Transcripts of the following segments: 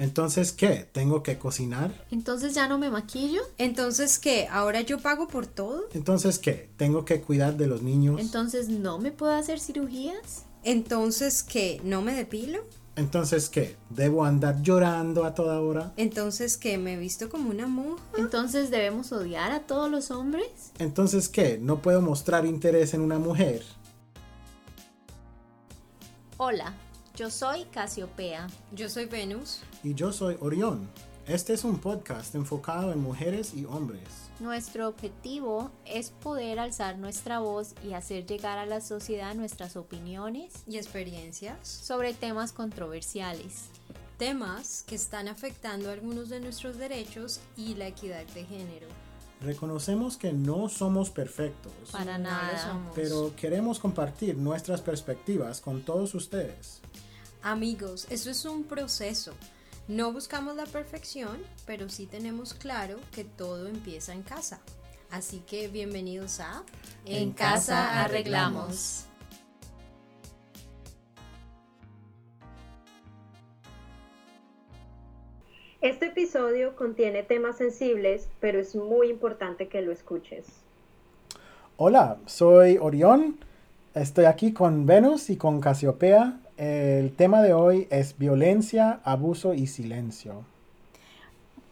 Entonces, ¿qué? ¿Tengo que cocinar? Entonces ya no me maquillo. Entonces, ¿qué? ¿Ahora yo pago por todo? Entonces, ¿qué? ¿Tengo que cuidar de los niños? Entonces no me puedo hacer cirugías. Entonces, ¿qué? ¿No me depilo? Entonces, ¿qué? ¿Debo andar llorando a toda hora? Entonces, ¿qué? ¿Me he visto como una monja? Entonces debemos odiar a todos los hombres. Entonces, ¿qué? ¿No puedo mostrar interés en una mujer? Hola, yo soy Casiopea. Yo soy Venus. Y yo soy Orión. Este es un podcast enfocado en mujeres y hombres. Nuestro objetivo es poder alzar nuestra voz y hacer llegar a la sociedad nuestras opiniones y experiencias sobre temas controversiales. Temas que están afectando algunos de nuestros derechos y la equidad de género. Reconocemos que no somos perfectos. Para nada. Pero queremos compartir nuestras perspectivas con todos ustedes. Amigos, esto es un proceso. No buscamos la perfección, pero sí tenemos claro que todo empieza en casa. Así que bienvenidos a En, casa arreglamos. Este episodio contiene temas sensibles, pero es muy importante que lo escuches. Hola, soy Orión. Estoy aquí con Venus y con Casiopea. El tema de hoy es violencia, abuso y silencio.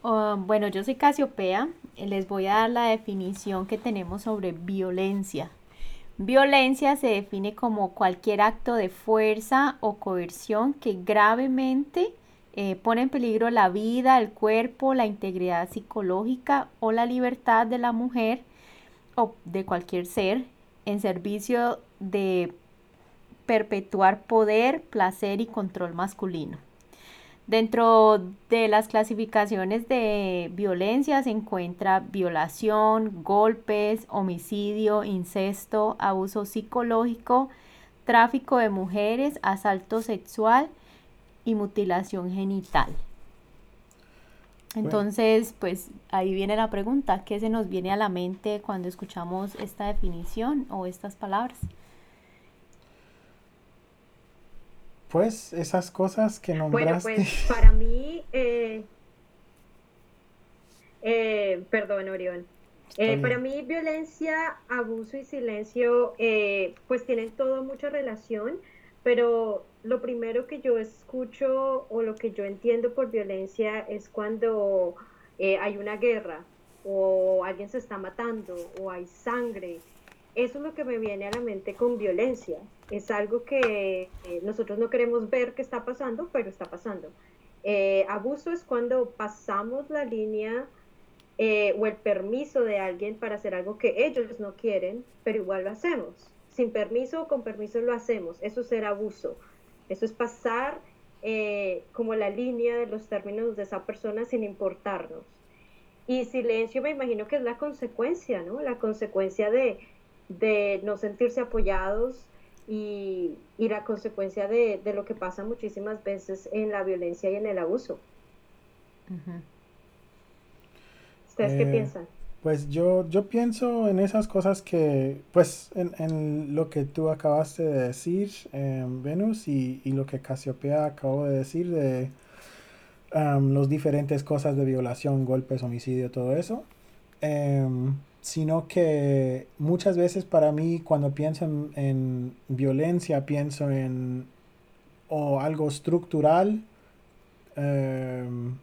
Oh, bueno, yo soy Casiopea. Les voy a dar la definición que tenemos sobre violencia. Violencia se define como cualquier acto de fuerza o coerción que gravemente eh, pone en peligro la vida, el cuerpo, la integridad psicológica o la libertad de la mujer o de cualquier ser en servicio de perpetuar poder, placer y control masculino. Dentro de las clasificaciones de violencia se encuentra violación, golpes, homicidio, incesto, abuso psicológico, tráfico de mujeres, asalto sexual y mutilación genital. Entonces, pues ahí viene la pregunta, ¿qué se nos viene a la mente cuando escuchamos esta definición o estas palabras? Pues esas cosas que nombraste. Bueno, pues para mí, eh, eh, perdón, Orión. Eh, para mí, violencia, abuso y silencio, pues tienen todo mucha relación, pero lo primero que yo escucho o lo que yo entiendo por violencia es cuando eh, hay una guerra o alguien se está matando o hay sangre. Eso es lo que me viene a la mente con violencia. Es algo que eh, nosotros no queremos ver que está pasando, pero está pasando. Eh, abuso es cuando pasamos la línea o el permiso de alguien para hacer algo que ellos no quieren, pero igual lo hacemos. Sin permiso o con permiso lo hacemos. Eso es ser abuso. Eso es pasar eh, como la línea de los términos de esa persona sin importarnos. Y silencio me imagino que es la consecuencia, ¿no? La consecuencia de, no sentirse apoyados y, la consecuencia de, lo que pasa muchísimas veces en la violencia y en el abuso. ¿Ustedes qué eh, piensan? Pues yo, yo pienso en esas cosas que, pues en, lo que tú acabaste de decir, em, Venus, y, lo que Casiopea acabó de decir de um, las diferentes cosas de violación, golpes, homicidio, todo eso. Em, sino que muchas veces para mí cuando pienso en, violencia pienso en o algo estructural em,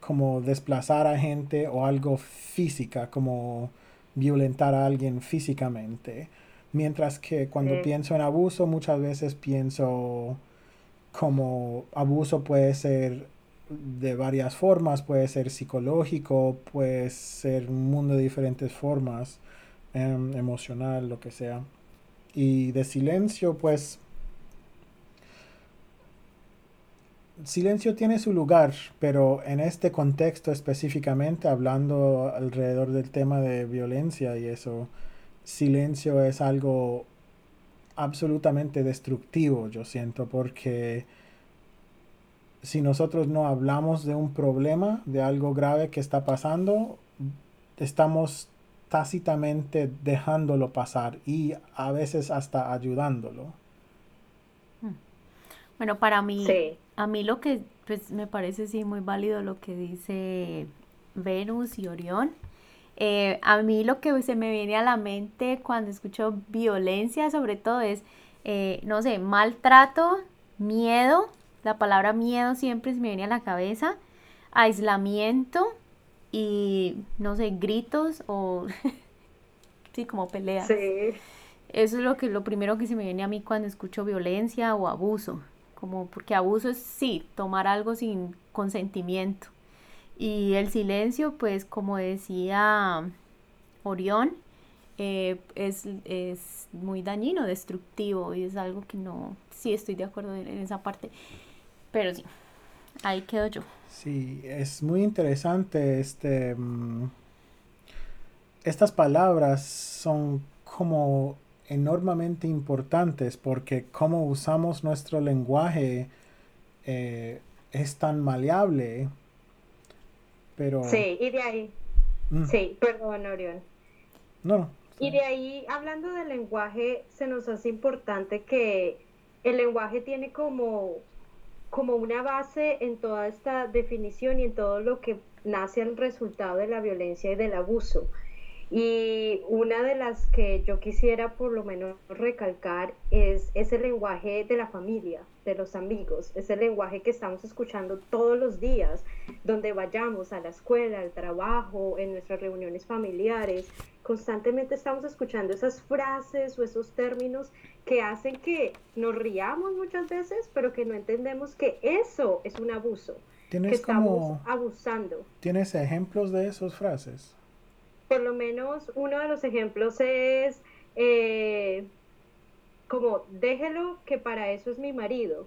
como desplazar a gente o algo física, como violentar a alguien físicamente. Mientras que cuando pienso en abuso, muchas veces pienso como abuso puede ser de varias formas, puede ser psicológico, puede ser un mundo de diferentes formas, em, emocional, lo que sea. Y de silencio, pues silencio tiene su lugar, pero en este contexto específicamente, hablando alrededor del tema de violencia y eso, silencio es algo absolutamente destructivo, yo siento, porque si nosotros no hablamos de un problema, de algo grave que está pasando, estamos tácitamente dejándolo pasar y a veces hasta ayudándolo. Bueno, para mí, a mí lo que pues, me parece sí muy válido lo que dice Venus y Orión. Eh, a mí lo que se me viene a la mente cuando escucho violencia, sobre todo, es, eh, no sé, maltrato, miedo. La palabra miedo siempre se me viene a la cabeza. Aislamiento y, no sé, gritos o, sí, como peleas. Sí. Eso es lo, que, lo primero que se me viene a mí cuando escucho violencia o abuso. Como porque abuso es, sí, tomar algo sin consentimiento. Y el silencio, pues como decía Orión, eh, es, es, muy dañino, destructivo y es algo que no, sí estoy de acuerdo en, esa parte, pero sí, ahí quedo yo. Sí, es muy interesante este... Mm, estas palabras son como enormemente importantes porque cómo usamos nuestro lenguaje eh, es tan maleable Sí, y de ahí. Mm. Sí, perdón, Orión. No. Y de ahí, hablando del lenguaje, se nos hace importante que el lenguaje tiene como, como una base en toda esta definición y en todo lo que nace el resultado de la violencia y del abuso. Y una de las que yo quisiera por lo menos recalcar es ese lenguaje de la familia, de los amigos, ese lenguaje que estamos escuchando todos los días, donde vayamos a la escuela, al trabajo, en nuestras reuniones familiares. Constantemente estamos escuchando esas frases o esos términos que hacen que nos riamos muchas veces, pero que no entendemos que eso es un abuso, que estamos abusando. ¿Tienes ejemplos de esas frases? por lo menos uno de los ejemplos es eh, como déjelo que para eso es mi marido.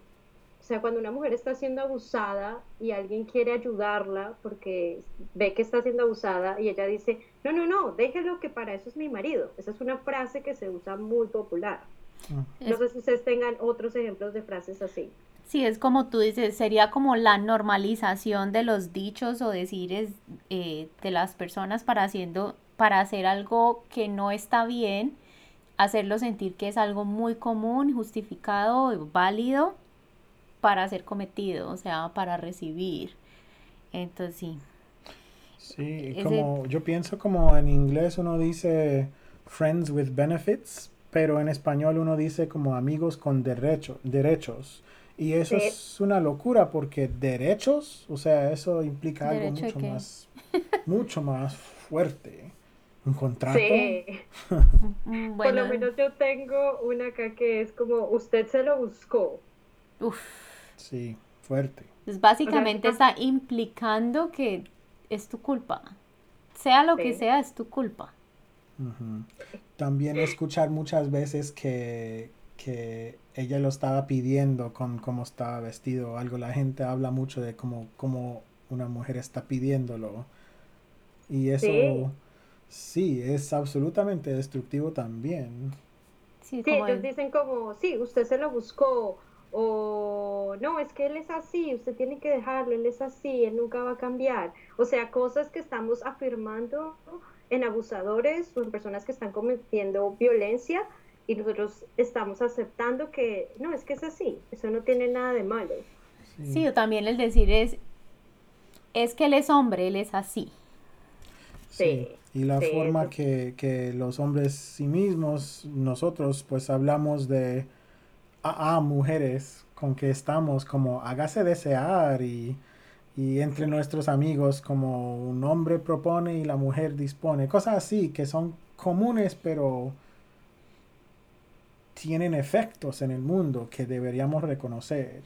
O sea, cuando una mujer está siendo abusada y alguien quiere ayudarla porque ve que está siendo abusada y ella dice, no, no, no, déjelo que para eso es mi marido. Esa es una frase que se usa muy popular. Ah. No sé si ustedes tengan otros ejemplos de frases así. Sí, es como tú dices, sería como la normalización de los dichos o decires eh, de las personas para haciendo, para hacer algo que no está bien, hacerlo sentir que es algo muy común, justificado, válido para ser cometido, o sea, para recibir. Entonces sí. Sí, como yo pienso como en inglés uno dice friends with benefits, pero en español uno dice como amigos con derecho, derechos. Y eso es una locura porque derechos, o sea, eso implica algo mucho más, mucho más fuerte. Un contrato. Sí. Mm, Por lo menos yo tengo una acá que es como usted se lo buscó. Uf. Sí, fuerte. Pues básicamente está implicando que es tu culpa. Sea lo que sea, es tu culpa. También escuchar muchas veces que, que ella lo estaba pidiendo con cómo estaba vestido o algo. La gente habla mucho de cómo, cómo una mujer está pidiéndolo. Y eso sí, es absolutamente destructivo también. Sí, ellos dicen como, sí, usted se lo buscó. O no, es que él es así, usted tiene que dejarlo, él es así, él nunca va a cambiar. O sea, cosas que estamos afirmando en abusadores o en personas que están cometiendo violencia, y nosotros estamos aceptando que no, es que es así, eso no tiene nada de malo. Sí, o también el decir es, es que él es hombre, él es así. Sí. Y la forma que, que, los hombres sí mismos, nosotros pues hablamos de a, mujeres con que estamos como hágase desear y, y entre nuestros amigos como un hombre propone y la mujer dispone, cosas así que son comunes pero tienen efectos en el mundo que deberíamos reconocer.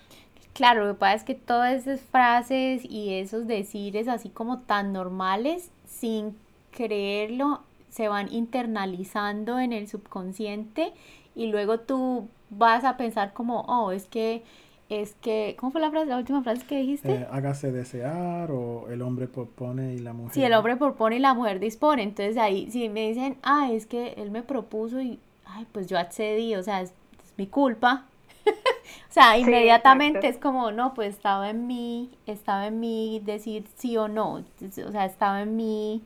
Claro, lo que pasa es que todas esas frases y esos decires así como tan normales, sin creerlo, se van internalizando en el subconsciente y luego tú vas a pensar como, oh, es que, es que, ¿cómo fue la frase, la última frase que dijiste? Eh, hágase desear o el hombre propone y la mujer. Sí, el hombre propone y la mujer dispone. Entonces ahí, si me dicen, ah, es que él me propuso y ay, pues yo accedí, o sea, es, mi culpa. o sea, inmediatamente es como, no, pues estaba en mí, estaba en mí decir sí o no, o sea, estaba en mí,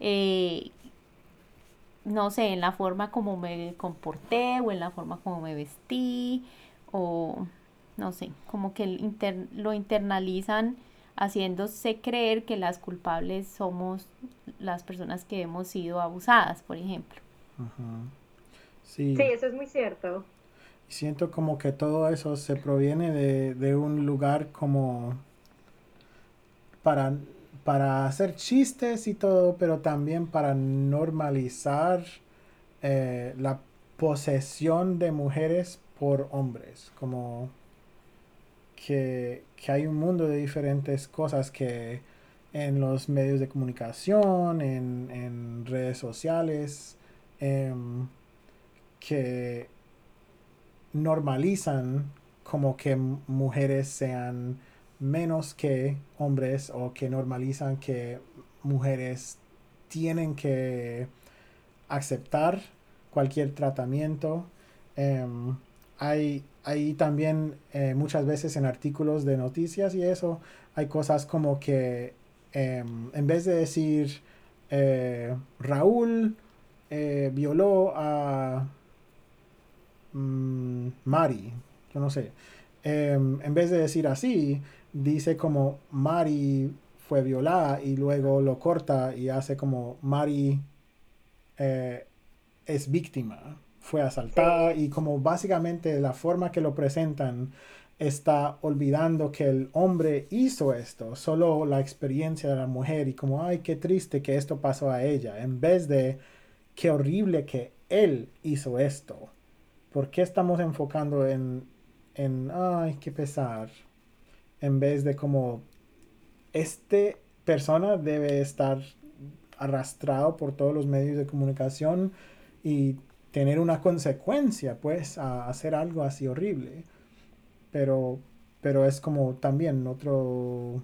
eh, no sé, en la forma como me comporté o en la forma como me vestí o no sé, como que lo internalizan haciéndose creer que las culpables somos las personas que hemos sido abusadas, por ejemplo. sí. eso es muy cierto. Siento como que todo eso se proviene de, un lugar como para, para hacer chistes y todo, pero también para normalizar eh, la posesión de mujeres por hombres, como que, hay un mundo de diferentes cosas que en los medios de comunicación, en, redes sociales, em, que normalizan como que mujeres sean menos que hombres o que normalizan que mujeres tienen que aceptar cualquier tratamiento. Em, hay, hay, también eh, muchas veces en artículos de noticias y eso, hay cosas como que em, en vez de decir eh, Raúl eh, violó a mm, Mari, yo no sé, em, en vez de decir así, dice como Mari fue violada y luego lo corta y hace como Mari es víctima, fue asaltada y como básicamente la forma que lo presentan está olvidando que el hombre hizo esto, solo la experiencia de la mujer y como, ay, qué triste que esto pasó a ella, en vez de qué horrible que él hizo esto. ¿Por qué estamos enfocando en, en ay, qué pesar? En vez de como, este persona debe estar arrastrado por todos los medios de comunicación y tener una consecuencia, pues, a hacer algo así horrible. Pero, pero es como también otro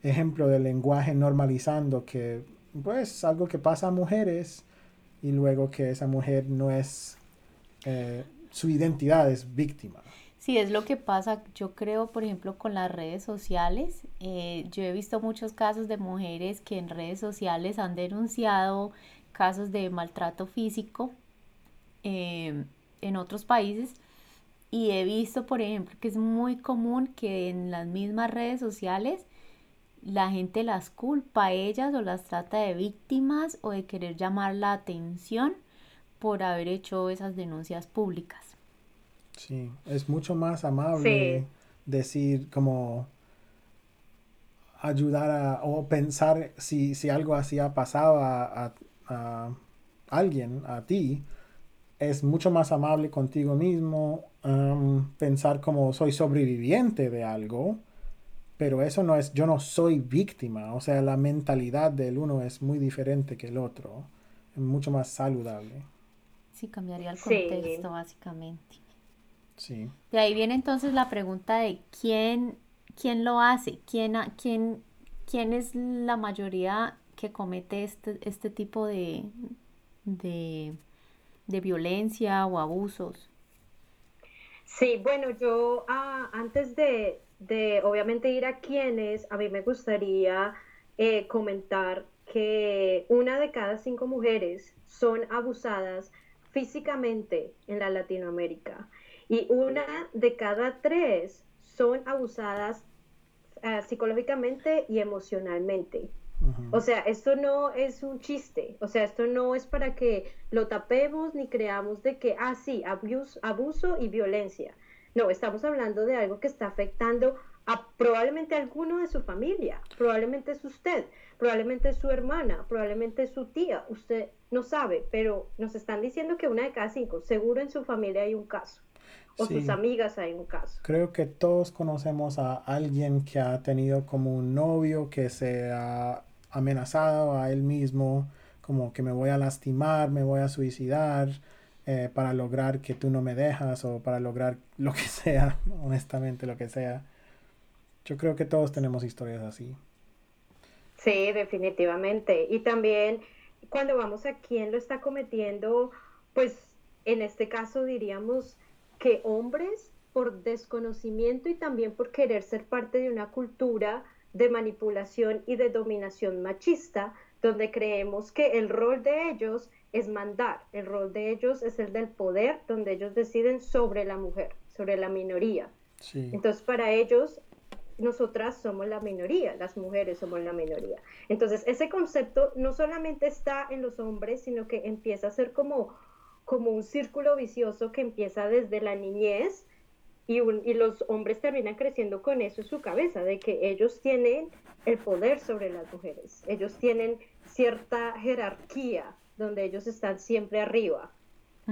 ejemplo del lenguaje normalizando que, pues, algo que pasa a mujeres y luego que esa mujer no es, eh, su identidad es víctima. Sí, es lo que pasa, yo creo, por ejemplo, con las redes sociales. Eh, yo he visto muchos casos de mujeres que en redes sociales han denunciado casos de maltrato físico em, en otros países y he visto, por ejemplo, que es muy común que en las mismas redes sociales la gente las culpa a ellas o las trata de víctimas o de querer llamar la atención por haber hecho esas denuncias públicas. Sí, es mucho más amable decir como ayudar a, o pensar si, si algo así ha pasado a, a alguien, a ti, es mucho más amable contigo mismo, pensar como soy sobreviviente de algo, pero eso no es, yo no soy víctima, o sea, la mentalidad del uno es muy diferente que el otro, es mucho más saludable. Sí, cambiaría el contexto básicamente. Sí. De ahí viene entonces la pregunta de quién, quién lo hace, quién, quién, quién es la mayoría que comete este, este tipo de, de, violencia o abusos? Sí, bueno, yo ah, antes de, obviamente ir a quienes, a mí me gustaría eh, comentar que una de cada cinco mujeres son abusadas físicamente en la Latinoamérica y una de cada tres son abusadas ah, psicológicamente y emocionalmente. O sea, esto no es un chiste, o sea, esto no es para que lo tapemos ni creamos de que, ah, sí, abuso, abuso y violencia. No, estamos hablando de algo que está afectando a probablemente alguno de su familia, probablemente es usted, probablemente es su hermana, probablemente es su tía, usted no sabe, pero nos están diciendo que una de cada cinco, seguro en su familia hay un caso o sus amigas hay un caso. Creo que todos conocemos a alguien que ha tenido como un novio que se ha amenazado a él mismo, como que me voy a lastimar, me voy a suicidar eh, para lograr que tú no me dejas o para lograr lo que sea, honestamente lo que sea. Yo creo que todos tenemos historias así. Sí, definitivamente. Y también cuando vamos a quién lo está cometiendo, pues en este caso diríamos que hombres por desconocimiento y también por querer ser parte de una cultura de manipulación y de dominación machista, donde creemos que el rol de ellos es mandar, el rol de ellos es el del poder, donde ellos deciden sobre la mujer, sobre la minoría, Entonces, para ellos, nosotras somos la minoría, las mujeres somos la minoría. Entonces, ese concepto no solamente está en los hombres, sino que empieza a ser como, como un círculo vicioso que empieza desde la niñez y, y, los hombres terminan creciendo con eso en su cabeza, de que ellos tienen el poder sobre las mujeres, ellos tienen cierta jerarquía donde ellos están siempre arriba.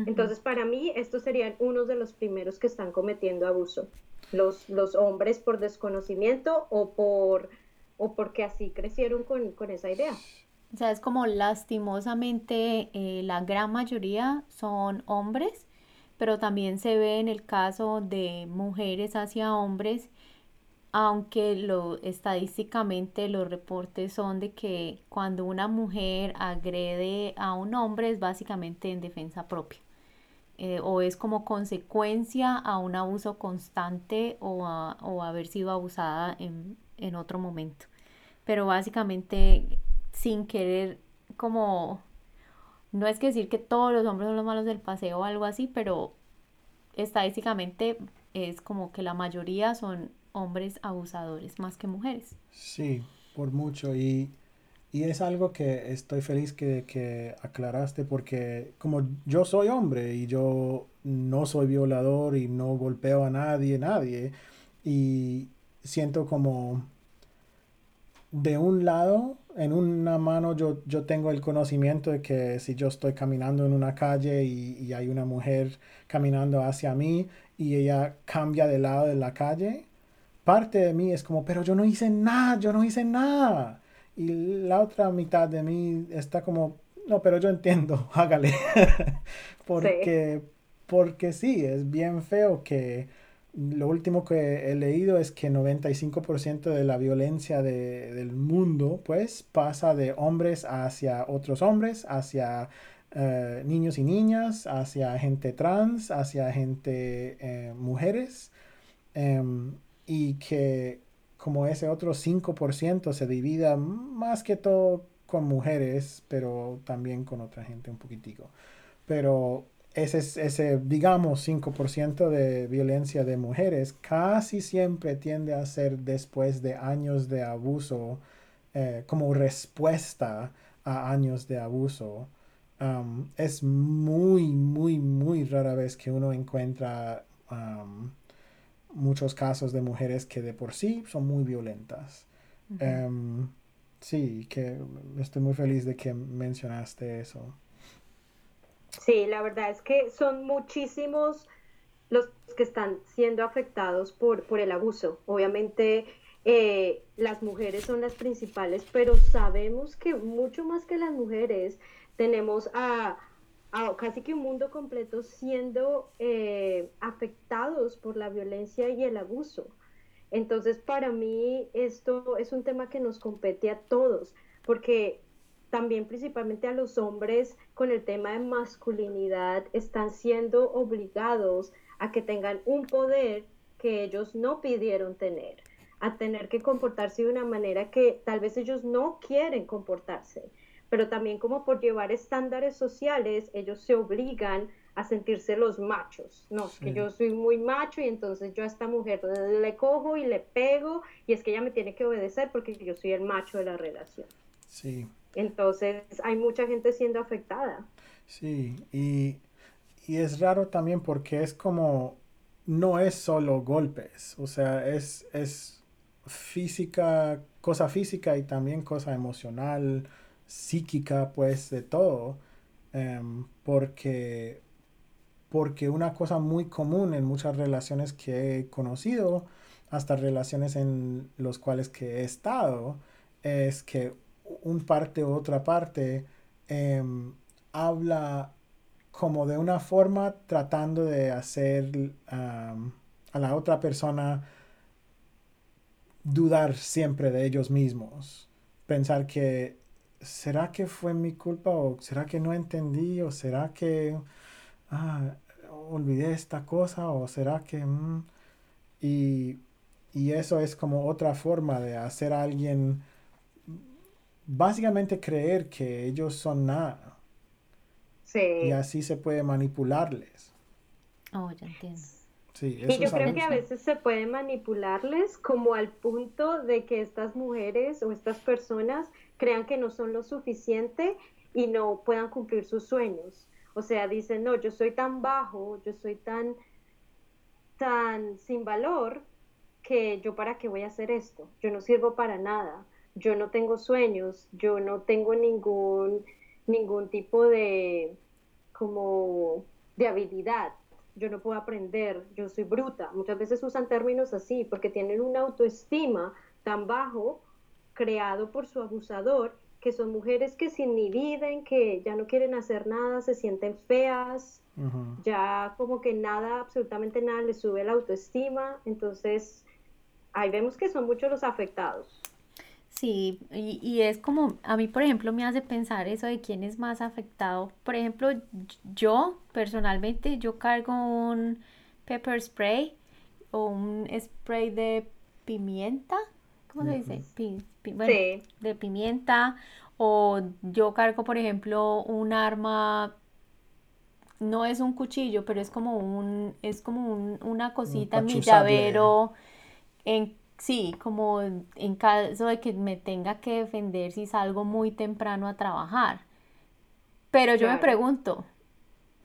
Entonces, para mí, estos serían unos de los primeros que están cometiendo abuso los, los hombres por desconocimiento o por o porque así crecieron con, esa idea. O sea, es como lastimosamente eh, la gran mayoría son hombres, pero también se ve en el caso de mujeres hacia hombres, aunque lo estadísticamente los reportes son de que cuando una mujer agrede a un hombre es básicamente en defensa propia. Eh, o es como consecuencia a un abuso constante o, a, o haber sido abusada en, en otro momento. Pero básicamente sin querer como no es que decir que todos los hombres son los malos del paseo o algo así, pero estadísticamente es como que la mayoría son hombres abusadores más que mujeres. Sí, por mucho. Y y es algo que estoy feliz que, que, aclaraste porque como yo soy hombre y yo no soy violador y no golpeo a nadie, nadie, y siento como de un lado, en una mano yo, yo tengo el conocimiento de que si yo estoy caminando en una calle y, y hay una mujer caminando hacia mí y ella cambia de lado de la calle, parte de mí es como, pero yo no hice nada, yo no hice nada y la otra mitad de mí está como, no, pero yo entiendo, hágale. porque, sí. porque sí, es bien feo que lo último que he leído es que 95% de la violencia de, del mundo, pues, pasa de hombres hacia otros hombres, hacia uh, niños y niñas, hacia gente trans, hacia gente eh, mujeres, um, y que como ese otro 5% se divida más que todo con mujeres, pero también con otra gente un poquitico. Pero ese, ese digamos, 5% de violencia de mujeres casi siempre tiende a ser después de años de abuso, eh, como respuesta a años de abuso. Um, es muy, muy, muy rara vez que uno encuentra um, muchos casos de mujeres que de por sí son muy violentas. Em, sí, que estoy muy feliz de que mencionaste eso. Sí, la verdad es que son muchísimos los que están siendo afectados por, por el abuso. Obviamente eh, las mujeres son las principales, pero sabemos que mucho más que las mujeres tenemos a casi que un mundo completo siendo eh, afectados por la violencia y el abuso. Entonces, para mí esto es un tema que nos compete a todos, porque también principalmente a los hombres con el tema de masculinidad están siendo obligados a que tengan un poder que ellos no pidieron tener, a tener que comportarse de una manera que tal vez ellos no quieren comportarse pero también como por llevar estándares sociales, ellos se obligan a sentirse los machos, no, que yo soy muy macho y entonces yo a esta mujer le cojo y le pego y es que ella me tiene que obedecer porque yo soy el macho de la relación. Sí. Entonces hay mucha gente siendo afectada. Sí, y, y es raro también porque es como, no es solo golpes, o sea, es, es física, cosa física y también cosa emocional, psíquica, pues, de todo, em, porque, porque una cosa muy común en muchas relaciones que he conocido, hasta relaciones en los cuales que he estado, es que un parte u otra parte em, habla como de una forma tratando de hacer a la otra persona dudar siempre de ellos mismos. Pensar que ¿será que fue mi culpa o será que no entendí o será que ah, olvidé esta cosa o será que... Mm? y, y, eso es como otra forma de hacer a alguien básicamente creer que ellos son nada. Sí. Y así se puede manipularles. Oh, ya entiendo. y yo creo que a veces se puede manipularles como al punto de que estas mujeres o estas personas crean que no son lo suficiente y no puedan cumplir sus sueños. O sea, dicen, no, yo soy tan bajo, yo soy tan, tan sin valor que yo para qué voy a hacer esto. Yo no sirvo para nada. Yo no tengo sueños, yo no tengo ningún, ningún tipo de, como, de habilidad yo no puedo aprender, yo soy bruta. Muchas veces usan términos así porque tienen una autoestima tan bajo creado por su abusador que son mujeres que se inhibiden, que ya no quieren hacer nada, se sienten feas, ya como que nada, absolutamente nada les sube la autoestima. Entonces, ahí vemos que son muchos los afectados. Sí, y, y, es como, a mí por ejemplo me hace pensar eso de quién es más afectado. Por ejemplo, yo personalmente, yo cargo un pepper spray o un spray de pimienta, ¿cómo se dice? bueno, de pimienta. O yo cargo, por ejemplo, un arma, no es un cuchillo, pero es como un, es como un, una cosita en mi llavero en Sí, como en caso de que me tenga que defender si salgo muy temprano a trabajar. Pero yo me pregunto,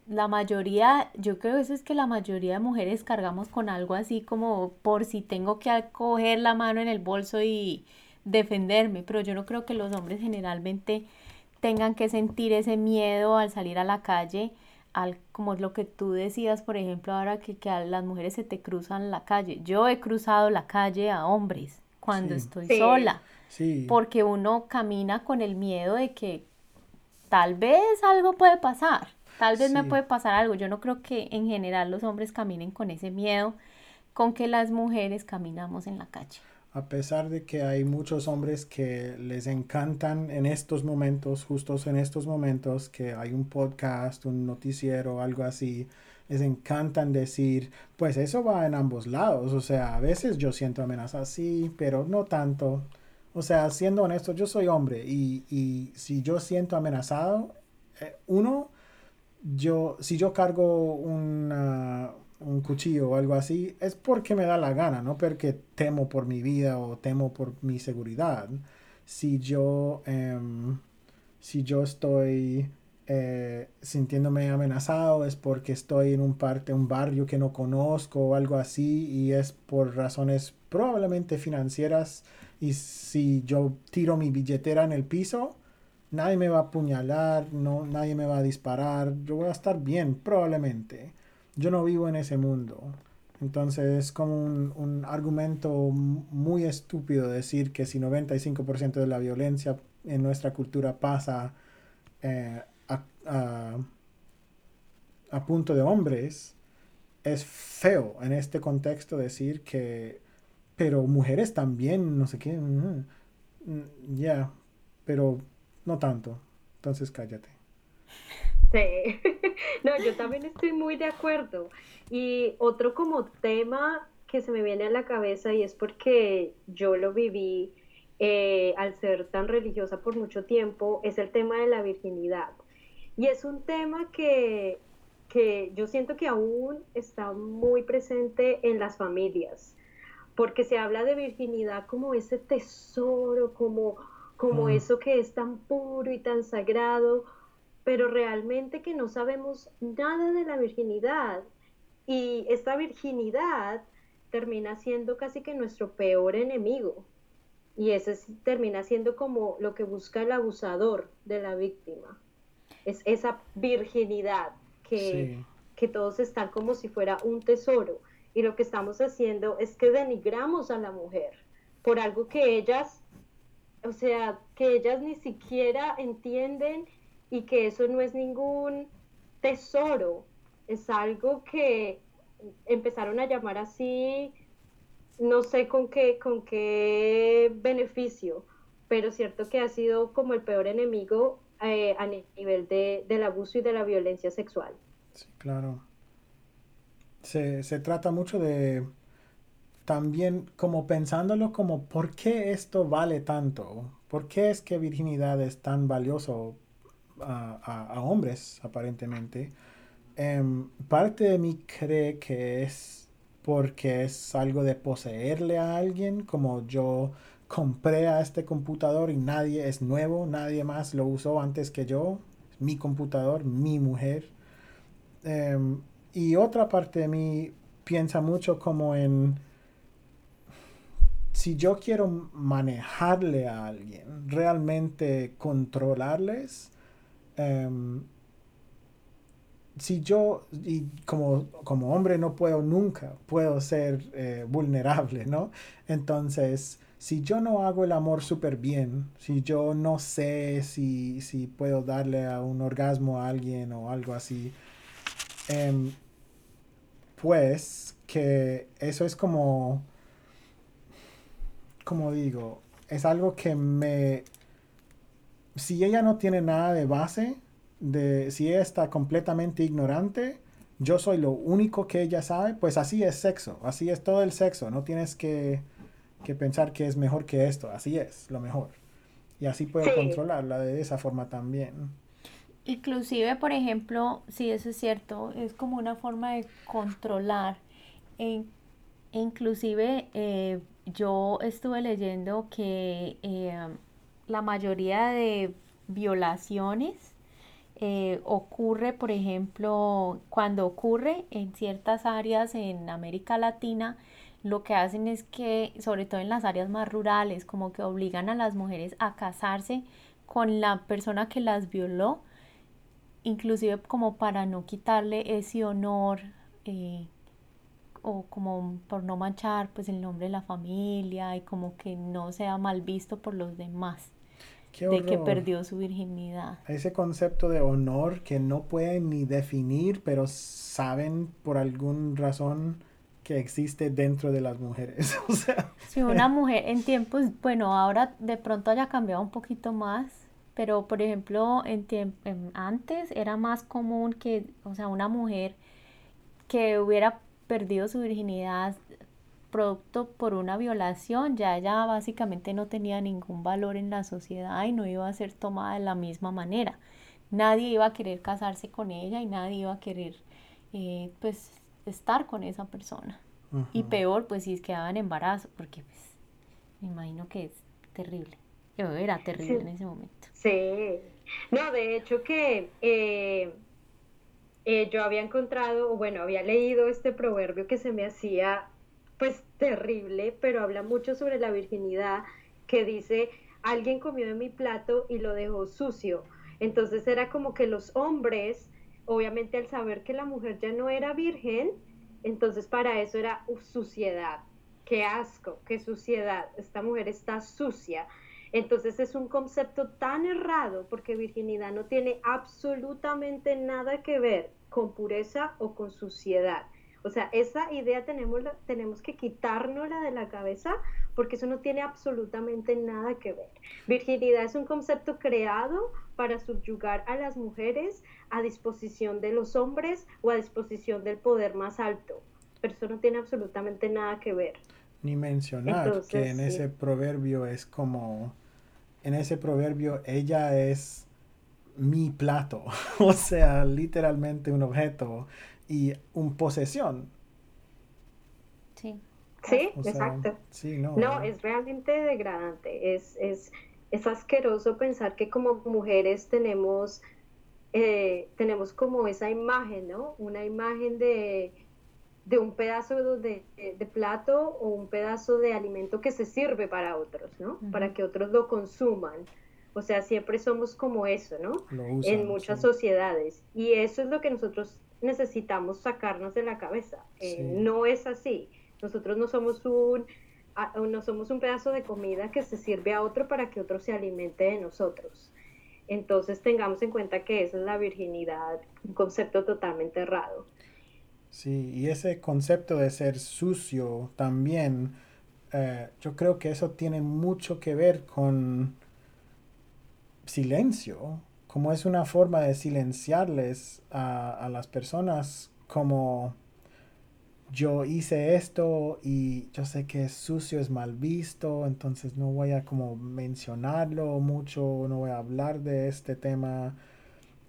la mayoría, yo creo eso es que la mayoría de mujeres cargamos con algo así como por si tengo que coger la mano en el bolso y defenderme, pero yo no creo que los hombres generalmente tengan que sentir ese miedo al salir a la calle al, como lo que tú decías, por ejemplo, ahora que, que a las mujeres se te cruzan la calle. Yo he cruzado la calle a hombres cuando estoy sola, porque uno camina con el miedo de que tal vez algo puede pasar, tal vez me puede pasar algo. Yo no creo que en general los hombres caminen con ese miedo con que las mujeres caminamos en la calle a pesar de que hay muchos hombres que les encantan en estos momentos, justos en estos momentos, que hay un podcast, un noticiero, algo así, les encantan decir, pues eso va en ambos lados, o sea, a veces yo siento amenaza así, pero no tanto. O sea, siendo honesto, yo soy hombre y, y si yo siento amenazado, eh, uno, yo, si yo cargo una, un cuchillo o algo así, es porque me da la gana, no porque temo por mi vida o temo por mi seguridad. Si yo, em, si yo estoy eh, sintiéndome amenazado es porque estoy en un parte, un barrio que no conozco o algo así y es por razones probablemente financieras y si yo tiro mi billetera en el piso, nadie me va a apuñalar, no, nadie me va a disparar, yo voy a estar bien probablemente yo no vivo en ese mundo. Entonces es como un, argumento muy estúpido decir que si 95% de la violencia en nuestra cultura pasa eh, a, punto de hombres, es feo en este contexto decir que, pero mujeres también, no sé qué, mm, ya, pero no tanto. Entonces cállate. Sí, no, yo también estoy muy de acuerdo. Y otro como tema que se me viene a la cabeza y es porque yo lo viví eh, al ser tan religiosa por mucho tiempo, es el tema de la virginidad. Y es un tema que, que yo siento que aún está muy presente en las familias, porque se habla de virginidad como ese tesoro, como, como mm. eso que es tan puro y tan sagrado, pero realmente que no sabemos nada de la virginidad. Y esta virginidad termina siendo casi que nuestro peor enemigo. Y ese termina siendo como lo que busca el abusador de la víctima. Es esa virginidad que, que todos están como si fuera un tesoro. Y lo que estamos haciendo es que denigramos a la mujer por algo que ellas, o sea, que ellas ni siquiera entienden y que eso no es ningún tesoro, es algo que empezaron a llamar así, no sé con qué, con qué beneficio, pero cierto que ha sido como el peor enemigo eh, a nivel de, del abuso y de la violencia sexual. Sí, claro. Se, se trata mucho de también como pensándolo como por qué esto vale tanto, por qué es que virginidad es tan valioso a, hombres, aparentemente, em, parte de mí cree que es porque es algo de poseerle a alguien, como yo compré a este computador y nadie es nuevo, nadie más lo usó antes que yo, mi computador, mi mujer. Em, y otra parte de mí piensa mucho como en si yo quiero manejarle a alguien, realmente controlarles, em, si yo, y como, como hombre no puedo nunca, puedo ser eh, vulnerable, ¿no? Entonces, si yo no hago el amor súper bien, si yo no sé si, si, puedo darle a un orgasmo a alguien o algo así, em, pues que eso es como, como digo, es algo que me, si ella no tiene nada de base, de si ella está completamente ignorante, yo soy lo único que ella sabe, pues así es sexo, así es todo el sexo, no tienes que, pensar que es mejor que esto, así es lo mejor. Y así puedo controlarla de esa forma también. Inclusive, por ejemplo, si eso es cierto, es como una forma de controlar. E, inclusive eh, yo estuve leyendo que eh, la mayoría de violaciones eh, ocurre, por ejemplo, cuando ocurre en ciertas áreas en América Latina, lo que hacen es que, sobre todo en las áreas más rurales, como que obligan a las mujeres a casarse con la persona que las violó, inclusive como para no quitarle ese honor eh, o como por no manchar pues el nombre de la familia y como que no sea mal visto por los demás de que perdió su virginidad. Ese concepto de honor que no pueden ni definir, pero saben por alguna razón que existe dentro de las mujeres. o sea, si una mujer en tiempos, bueno, ahora de pronto haya cambiado un poquito más, pero por ejemplo, en, en antes era más común que, o sea, una mujer que hubiera perdido su virginidad producto por una violación, ya ella básicamente no tenía ningún valor en la sociedad y no iba a ser tomada de la misma manera. Nadie iba a querer casarse con ella y nadie iba a querer eh, pues estar con esa persona. Y peor pues si quedaba en embarazo, porque pues me imagino que es terrible. Yo era terrible en ese momento. Sí. No, de hecho que eh, eh, yo había encontrado, bueno, había leído este proverbio que se me hacía pues terrible, pero habla mucho sobre la virginidad, que dice, alguien comió de mi plato y lo dejó sucio. Entonces era como que los hombres, obviamente al saber que la mujer ya no era virgen, entonces para eso era suciedad. Qué asco, qué suciedad. Esta mujer está sucia. Entonces es un concepto tan errado porque virginidad no tiene absolutamente nada que ver con pureza o con suciedad. O sea, esa idea tenemos, tenemos que quitárnosla de la cabeza porque eso no tiene absolutamente nada que ver. Virginidad es un concepto creado para subyugar a las mujeres a disposición de los hombres o a disposición del poder más alto. Pero eso no tiene absolutamente nada que ver. Ni mencionar que en ese proverbio es como, en ese proverbio ella es mi plato, o sea, literalmente un objeto y un posesión. Sí. Sí, exacto. no, es realmente degradante. Es, es, es, asqueroso pensar que como mujeres tenemos, eh, tenemos como esa imagen, ¿no? Una imagen de, de un pedazo de, de, plato o un pedazo de alimento que se sirve para otros, ¿no? Para que otros lo consuman. O sea, siempre somos como eso, ¿no? en muchas sociedades. Y eso es lo que nosotros necesitamos sacarnos de la cabeza. Eh, no es así. Nosotros no somos un no somos un pedazo de comida que se sirve a otro para que otro se alimente de nosotros. Entonces tengamos en cuenta que esa es la virginidad, un concepto totalmente errado. Sí, y ese concepto de ser sucio también, eh, yo creo que eso tiene mucho que ver con silencio, como es una forma de silenciarles a, las personas como yo hice esto y yo sé que es sucio, es mal visto, entonces no voy a como mencionarlo mucho, no voy a hablar de este tema.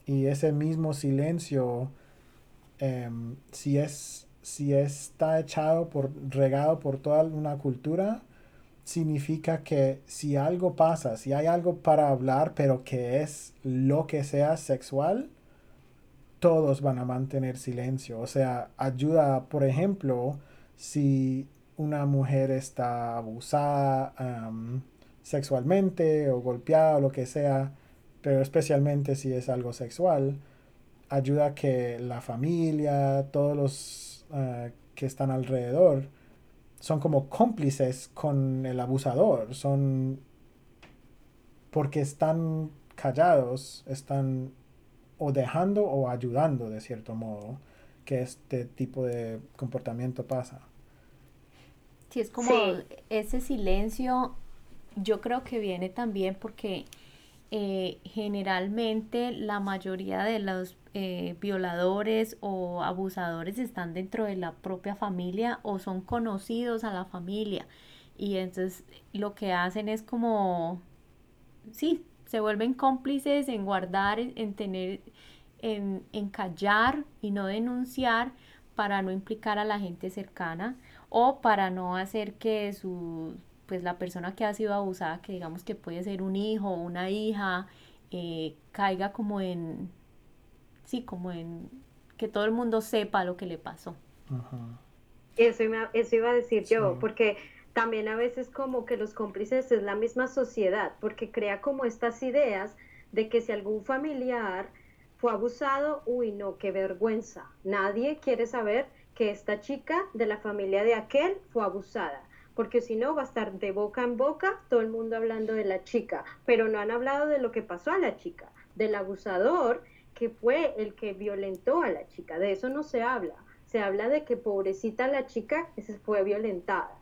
Y ese mismo silencio, em, si es si está echado por, regado por toda una cultura, significa que si algo pasa, si hay algo para hablar, pero que es lo que sea sexual, todos van a mantener silencio. O sea, ayuda, por ejemplo, si una mujer está abusada sexualmente o golpeada o lo que sea, pero especialmente si es algo sexual, ayuda a que la familia, todos los eh, que están alrededor, son como cómplices con el abusador, son porque están callados, están o dejando o ayudando de cierto modo que este tipo de comportamiento pasa. Sí, es como ese silencio, yo creo que viene también porque eh, generalmente la mayoría de los eh, violadores o abusadores están dentro de la propia familia o son conocidos a la familia. Y entonces lo que hacen es como, sí, se vuelven cómplices en guardar, en tener, en, en callar y no denunciar para no implicar a la gente cercana o para no hacer que su pues la persona que ha sido abusada, que digamos que puede ser un hijo o una hija, eh, caiga como en, sí, como en que todo el mundo sepa lo que le pasó. Eso, eso iba a decir yo, porque también a veces como que los cómplices es la misma sociedad, porque crea como estas ideas de que si algún familiar fue abusado, uy, no, qué vergüenza. Nadie quiere saber que esta chica de la familia de aquel fue abusada porque si no va a estar de boca en boca todo el mundo hablando de la chica, pero no han hablado de lo que pasó a la chica, del abusador que fue el que violentó a la chica, de eso no se habla, se habla de que pobrecita la chica fue violentada.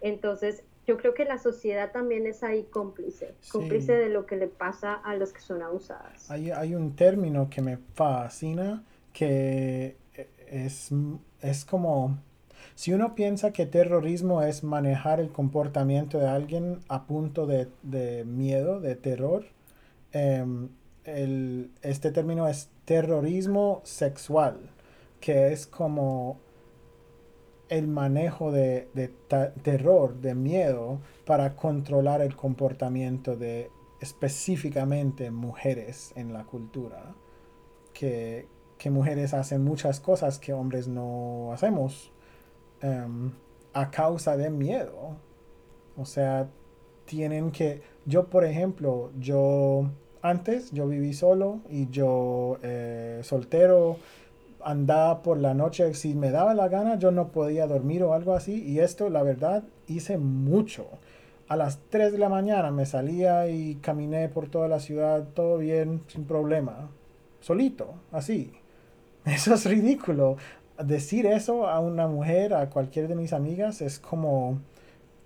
Entonces, yo creo que la sociedad también es ahí cómplice, cómplice de lo que le pasa a los que son abusadas. Hay, hay un término que me fascina que es, es como si uno piensa que terrorismo es manejar el comportamiento de alguien a punto de, miedo, de terror, em, este término es terrorismo sexual, que es como el manejo de, terror, de miedo, para controlar el comportamiento de específicamente mujeres en la cultura. Que, que mujeres hacen muchas cosas que hombres no hacemos Em, a causa de miedo. O sea, tienen que, yo por ejemplo, yo antes yo viví solo y yo eh, soltero andaba por la noche, si me daba la gana yo no podía dormir o algo así y esto la verdad hice mucho. A las 3 de la mañana me salía y caminé por toda la ciudad, todo bien, sin problema, solito, así. Eso es ridículo decir eso a una mujer, a cualquier de mis amigas, es como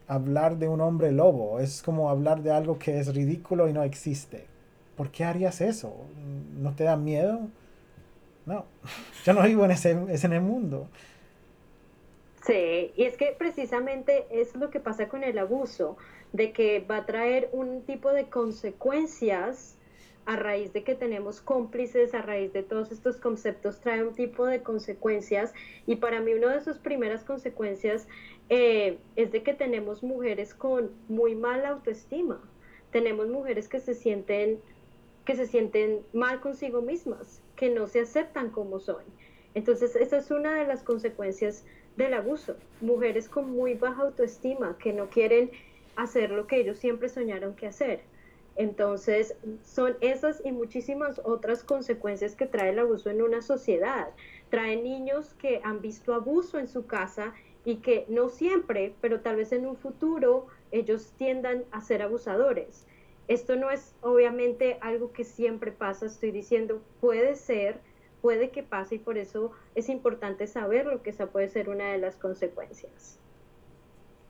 hablar de un hombre lobo, es como hablar de algo que es ridículo y no existe. ¿Por qué harías eso? ¿No te da miedo? No, yo no vivo en ese, en el mundo. Sí, y es que precisamente es lo que pasa con el abuso, de que va a traer un tipo de consecuencias a raíz de que tenemos cómplices, a raíz de todos estos conceptos, trae un tipo de consecuencias y para mí una de sus primeras consecuencias eh, es de que tenemos mujeres con muy mala autoestima, tenemos mujeres que se sienten que se sienten mal consigo mismas, que no se aceptan como son. Entonces, esa es una de las consecuencias del abuso. Mujeres con muy baja autoestima, que no quieren hacer lo que ellos siempre soñaron que hacer. Entonces, son esas y muchísimas otras consecuencias que trae el abuso en una sociedad. Trae niños que han visto abuso en su casa y que no siempre, pero tal vez en un futuro, ellos tiendan a ser abusadores. Esto no es obviamente algo que siempre pasa, estoy diciendo, puede ser, puede que pase y por eso es importante saber lo que esa puede ser una de las consecuencias.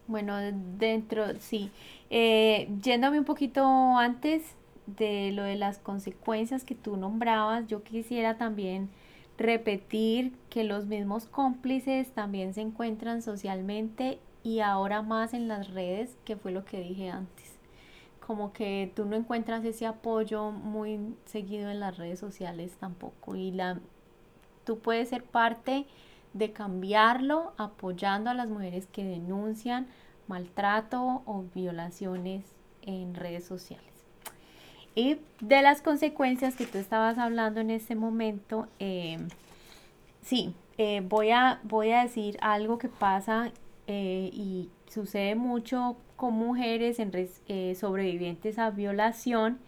Bueno, dentro, sí. Eh, yéndome un poquito antes de lo de las consecuencias que tú nombrabas, yo quisiera también repetir que los mismos cómplices también se encuentran socialmente y ahora más en las redes, que fue lo que dije antes. Como que tú no encuentras ese apoyo muy seguido en las redes sociales tampoco. Y la, tú puedes ser parte de cambiarlo apoyando a las mujeres que denuncian maltrato o violaciones en redes sociales. Y de las consecuencias que tú estabas hablando en este momento, eh, sí, eh, voy, a, voy a decir algo que pasa eh, y sucede mucho con mujeres en sobrevivientes a violación,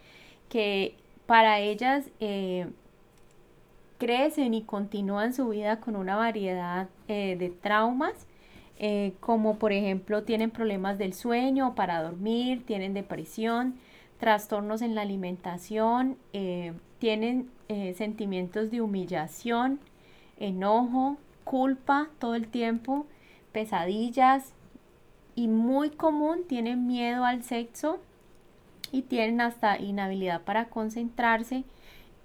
que para ellas crecen y continúan su vida con una variedad de traumas eh, como por ejemplo tienen problemas del sueño para dormir, tienen depresión, trastornos en la alimentación, eh, tienen eh, sentimientos de humillación, enojo, culpa todo el tiempo, pesadillas y muy común tienen miedo al sexo y tienen hasta inhabilidad para concentrarse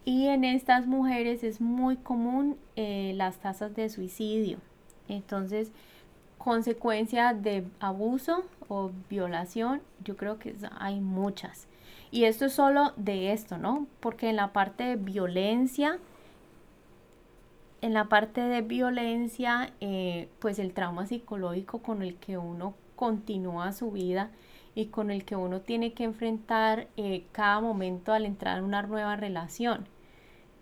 y en estas mujeres es muy común las tasas de suicidio. Entonces, consecuencia de abuso o violación, yo creo que hay muchas. Y esto es solo de esto, ¿no? Porque en la parte de violencia, en la parte de violencia, eh, pues el trauma psicológico con el que uno continúa su vida y con el que uno tiene que enfrentar eh, cada momento al entrar en una nueva relación.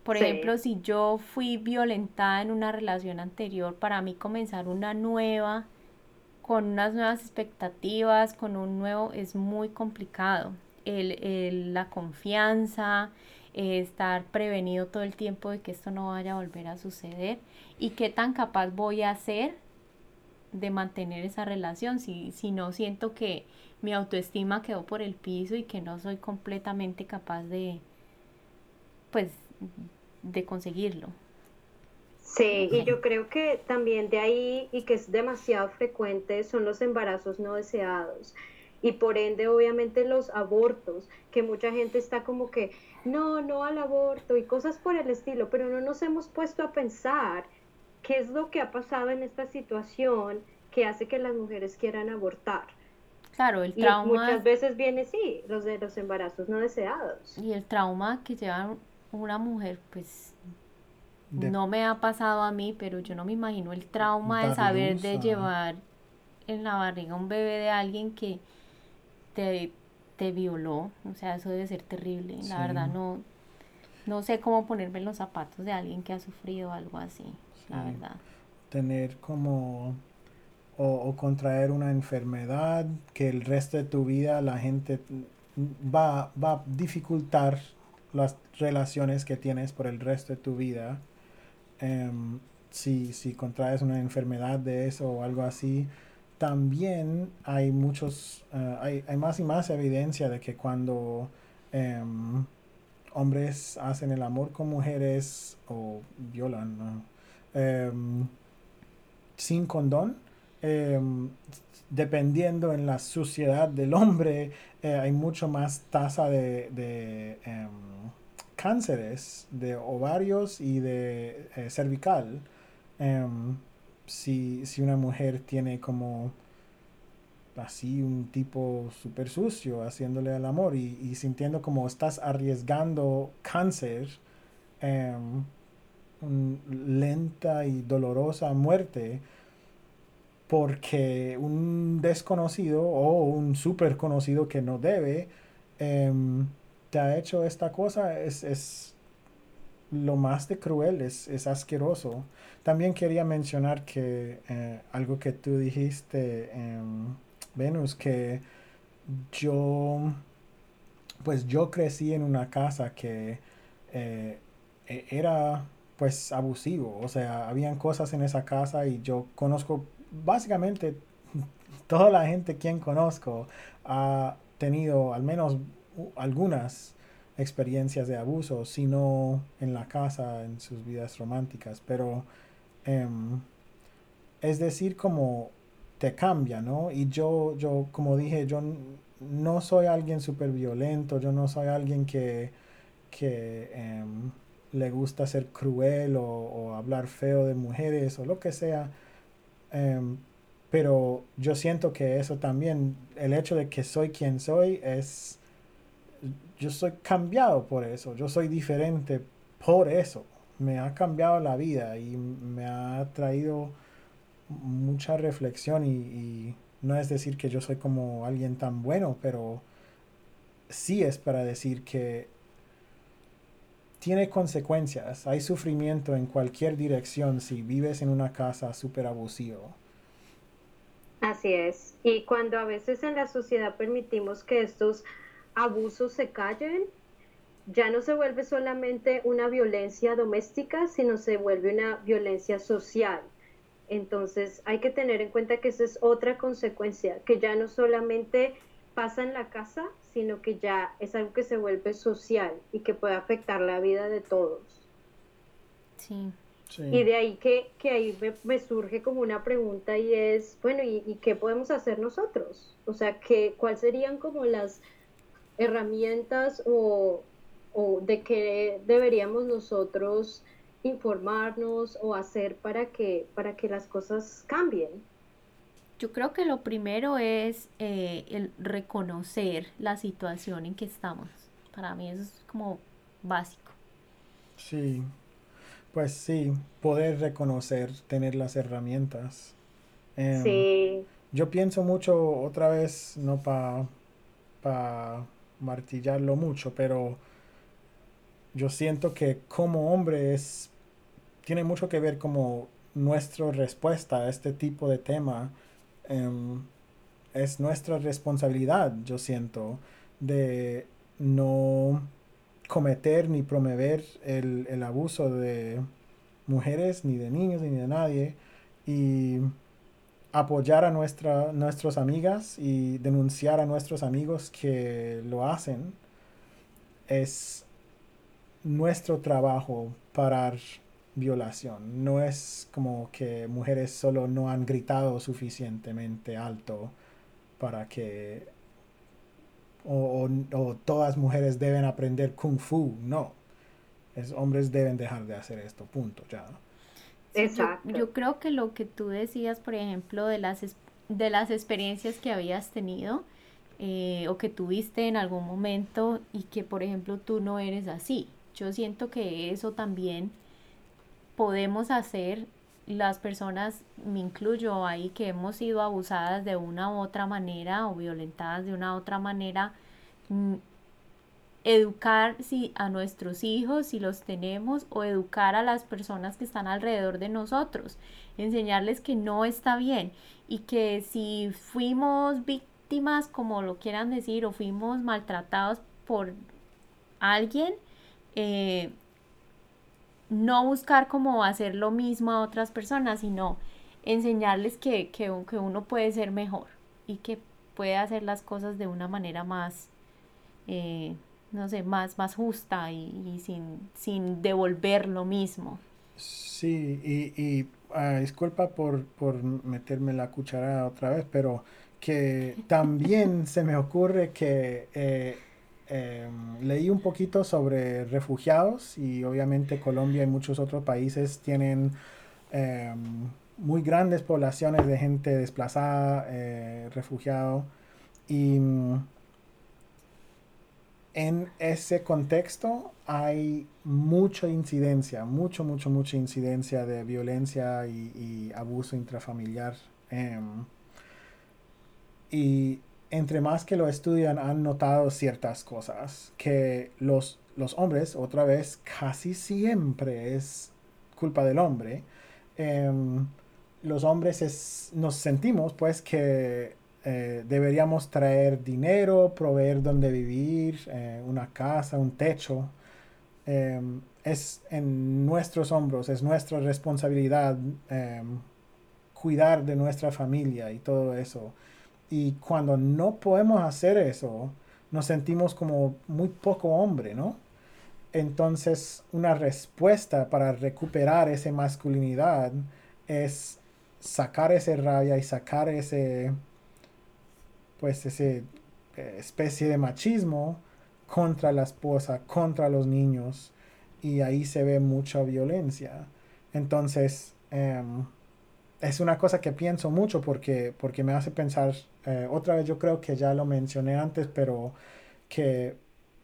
Por ejemplo, si yo fui violentada en una relación anterior, para mí comenzar una nueva, con unas nuevas expectativas, con un nuevo, es muy complicado. El, la confianza, eh, estar prevenido todo el tiempo de que esto no vaya a volver a suceder y qué tan capaz voy a ser de mantener esa relación si, si no siento que mi autoestima quedó por el piso y que no soy completamente capaz de pues de conseguirlo. Sí, y yo creo que también de ahí, y que es demasiado frecuente, son los embarazos no deseados. Y por ende, obviamente, los abortos, que mucha gente está como que, no, no al aborto y cosas por el estilo, pero no nos hemos puesto a pensar qué es lo que ha pasado en esta situación que hace que las mujeres quieran abortar. Claro, el trauma. Y muchas veces viene, sí, los de los embarazos no deseados. Y el trauma que lleva una mujer, pues no me ha pasado a mí, pero yo no me imagino el trauma de saber de llevar en la barriga un bebé de alguien que te, te violó. O sea, eso debe ser terrible. La verdad, no, no sé cómo ponerme en los zapatos de alguien que ha sufrido algo así, la verdad. Tener como o, o, contraer una enfermedad que el resto de tu vida la gente va, va a dificultar las relaciones que tienes por el resto de tu vida. Em, si, si contraes una enfermedad de eso o algo así, también hay muchos, eh, hay, hay, más y más evidencia de que cuando em, hombres hacen el amor con mujeres o violan em, sin condón, dependiendo en la suciedad del hombre, eh, hay mucho más tasa de, de cánceres de ovarios y de eh, cervical, em, si, una mujer tiene como así un tipo súper sucio haciéndole el amor y, sintiendo como estás arriesgando cáncer, em, lenta y dolorosa muerte, porque un desconocido o un súper conocido que no debe, em, te ha hecho esta cosa es, lo más de cruel, es, asqueroso. También quería mencionar que eh, algo que tú dijiste, em, Venus, que yo, pues yo crecí en una casa que eh, e, era pues abusivo, o sea, habían cosas en esa casa y yo conozco básicamente toda la gente quien conozco ha tenido al menos algunas experiencias de abuso, sino en la casa, en sus vidas románticas. Pero em, es decir, como te cambia, ¿no? Y yo, yo, como dije, yo no soy alguien súper violento, yo no soy alguien que, que em, le gusta ser cruel o, hablar feo de mujeres o lo que sea. Em, pero yo siento que eso también, el hecho de que soy quien soy es yo soy cambiado por eso, yo soy diferente por eso, me ha cambiado la vida y me ha traído mucha reflexión y, no es decir que yo soy como alguien tan bueno, pero sí es para decir que tiene consecuencias, hay sufrimiento en cualquier dirección si vives en una casa súper abusiva. Así es, y cuando a veces en la sociedad permitimos que estos abusos se callen, ya no se vuelve solamente una violencia doméstica, sino se vuelve una violencia social. Entonces hay que tener en cuenta que esa es otra consecuencia, que ya no solamente pasa en la casa, sino que ya es algo que se vuelve social y que puede afectar la vida de todos. Sí. Y de ahí que, ahí me, surge como una pregunta y es, bueno, ¿y, qué podemos hacer nosotros? O sea, que, ¿cuáles serían como las herramientas o, o de qué deberíamos nosotros informarnos o hacer para que, para que las cosas cambien? Yo creo que lo primero es eh, el reconocer la situación en que estamos. Para mí eso es como básico. Sí, pues sí, poder reconocer, tener las herramientas. Em, sí. Yo pienso mucho, otra vez, no para pa martillarlo mucho, pero yo siento que como hombre es, tiene mucho que ver como nuestra respuesta a este tipo de tema. Em, es nuestra responsabilidad, yo siento, de no cometer ni promover el, el, abuso de mujeres, ni de niños, ni de nadie, y apoyar a nuestra, nuestras amigas y denunciar a nuestros amigos que lo hacen. Es nuestro trabajo parar violación. No es como que mujeres solo no han gritado suficientemente alto para que o, o, todas mujeres deben aprender kung fu. No. Es, hombres deben dejar de hacer esto. Punto. Ya. Exacto. Yo, creo que lo que tú decías, por ejemplo, de las, de las experiencias que habías tenido eh, o que tuviste en algún momento y que, por ejemplo, tú no eres así. Yo siento que eso también podemos hacer las personas, me incluyo ahí, que hemos sido abusadas de una u otra manera o violentadas de una u otra manera, mm, educar si a nuestros hijos si los tenemos o educar a las personas que están alrededor de nosotros, enseñarles que no está bien y que si fuimos víctimas, como lo quieran decir, o fuimos maltratados por alguien, eh, no buscar como hacer lo mismo a otras personas, sino enseñarles que, que, uno puede ser mejor y que puede hacer las cosas de una manera más, eh, no sé, más, más justa y, sin, devolver lo mismo. Sí, y, y ah, disculpa por, por meterme la cuchara otra vez, pero que también se me ocurre que eh, Em, leí un poquito sobre refugiados y obviamente Colombia y muchos otros países tienen em, muy grandes poblaciones de gente desplazada, eh, refugiado y mm, en ese contexto hay mucha incidencia, mucho, mucho, mucha incidencia de violencia y, abuso intrafamiliar. Em, y entre más que lo estudian han notado ciertas cosas, que los, los hombres, otra vez, casi siempre es culpa del hombre. Em, los hombres nos sentimos pues que eh, deberíamos traer dinero, proveer donde vivir, eh, una casa, un techo. Em, es en nuestros hombros, es nuestra responsabilidad em, cuidar de nuestra familia y todo eso. Y cuando no podemos hacer eso, nos sentimos como muy poco hombre, ¿no? Entonces, una respuesta para recuperar esa masculinidad es sacar ese rabia y sacar ese, pues, ese eh, especie de machismo contra la esposa, contra los niños, y ahí se ve mucha violencia. Entonces, em, es una cosa que pienso mucho porque, porque me hace pensar eh, otra vez yo creo que ya lo mencioné antes, pero que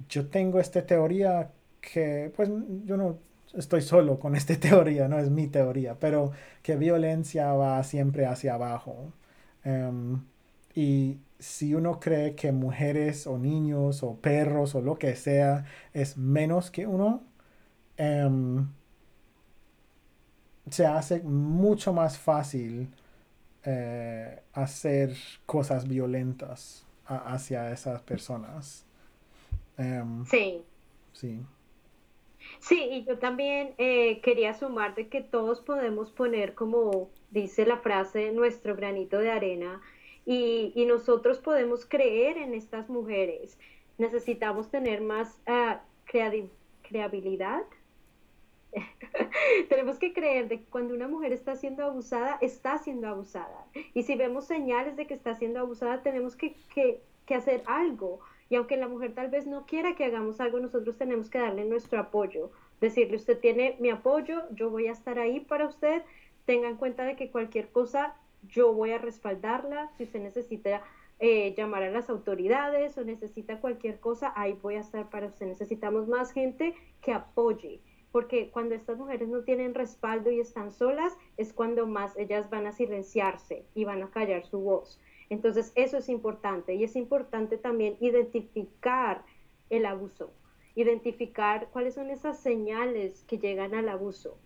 yo tengo esta teoría que, pues yo no estoy solo con esta teoría, no es mi teoría, pero que violencia va siempre hacia abajo. Em, y si uno cree que mujeres o niños o perros o lo que sea es menos que uno, em, se hace mucho más fácil eh, hacer cosas violentas hacia esas personas. Em, sí. Sí. Sí, y yo también eh, quería sumar de que todos podemos poner, como dice la frase, nuestro granito de arena y, y nosotros podemos creer en estas mujeres. Necesitamos tener más uh, creabilidad. Tenemos que creer de que cuando una mujer está siendo abusada, está siendo abusada. Y si vemos señales de que está siendo abusada, tenemos que, que, hacer algo y aunque la mujer tal vez no quiera que hagamos algo, nosotros tenemos que darle nuestro apoyo. Decirle, usted tiene mi apoyo, yo voy a estar ahí para usted. Tenga en cuenta de que cualquier cosa yo voy a respaldarla. Si usted necesita eh, llamar a las autoridades o necesita cualquier cosa, ahí voy a estar para usted. Necesitamos más gente que apoye, porque cuando estas mujeres no tienen respaldo y están solas, es cuando más ellas van a silenciarse y van a callar su voz. Entonces, eso es importante y es importante también identificar el abuso, identificar cuáles son esas señales que llegan al abuso.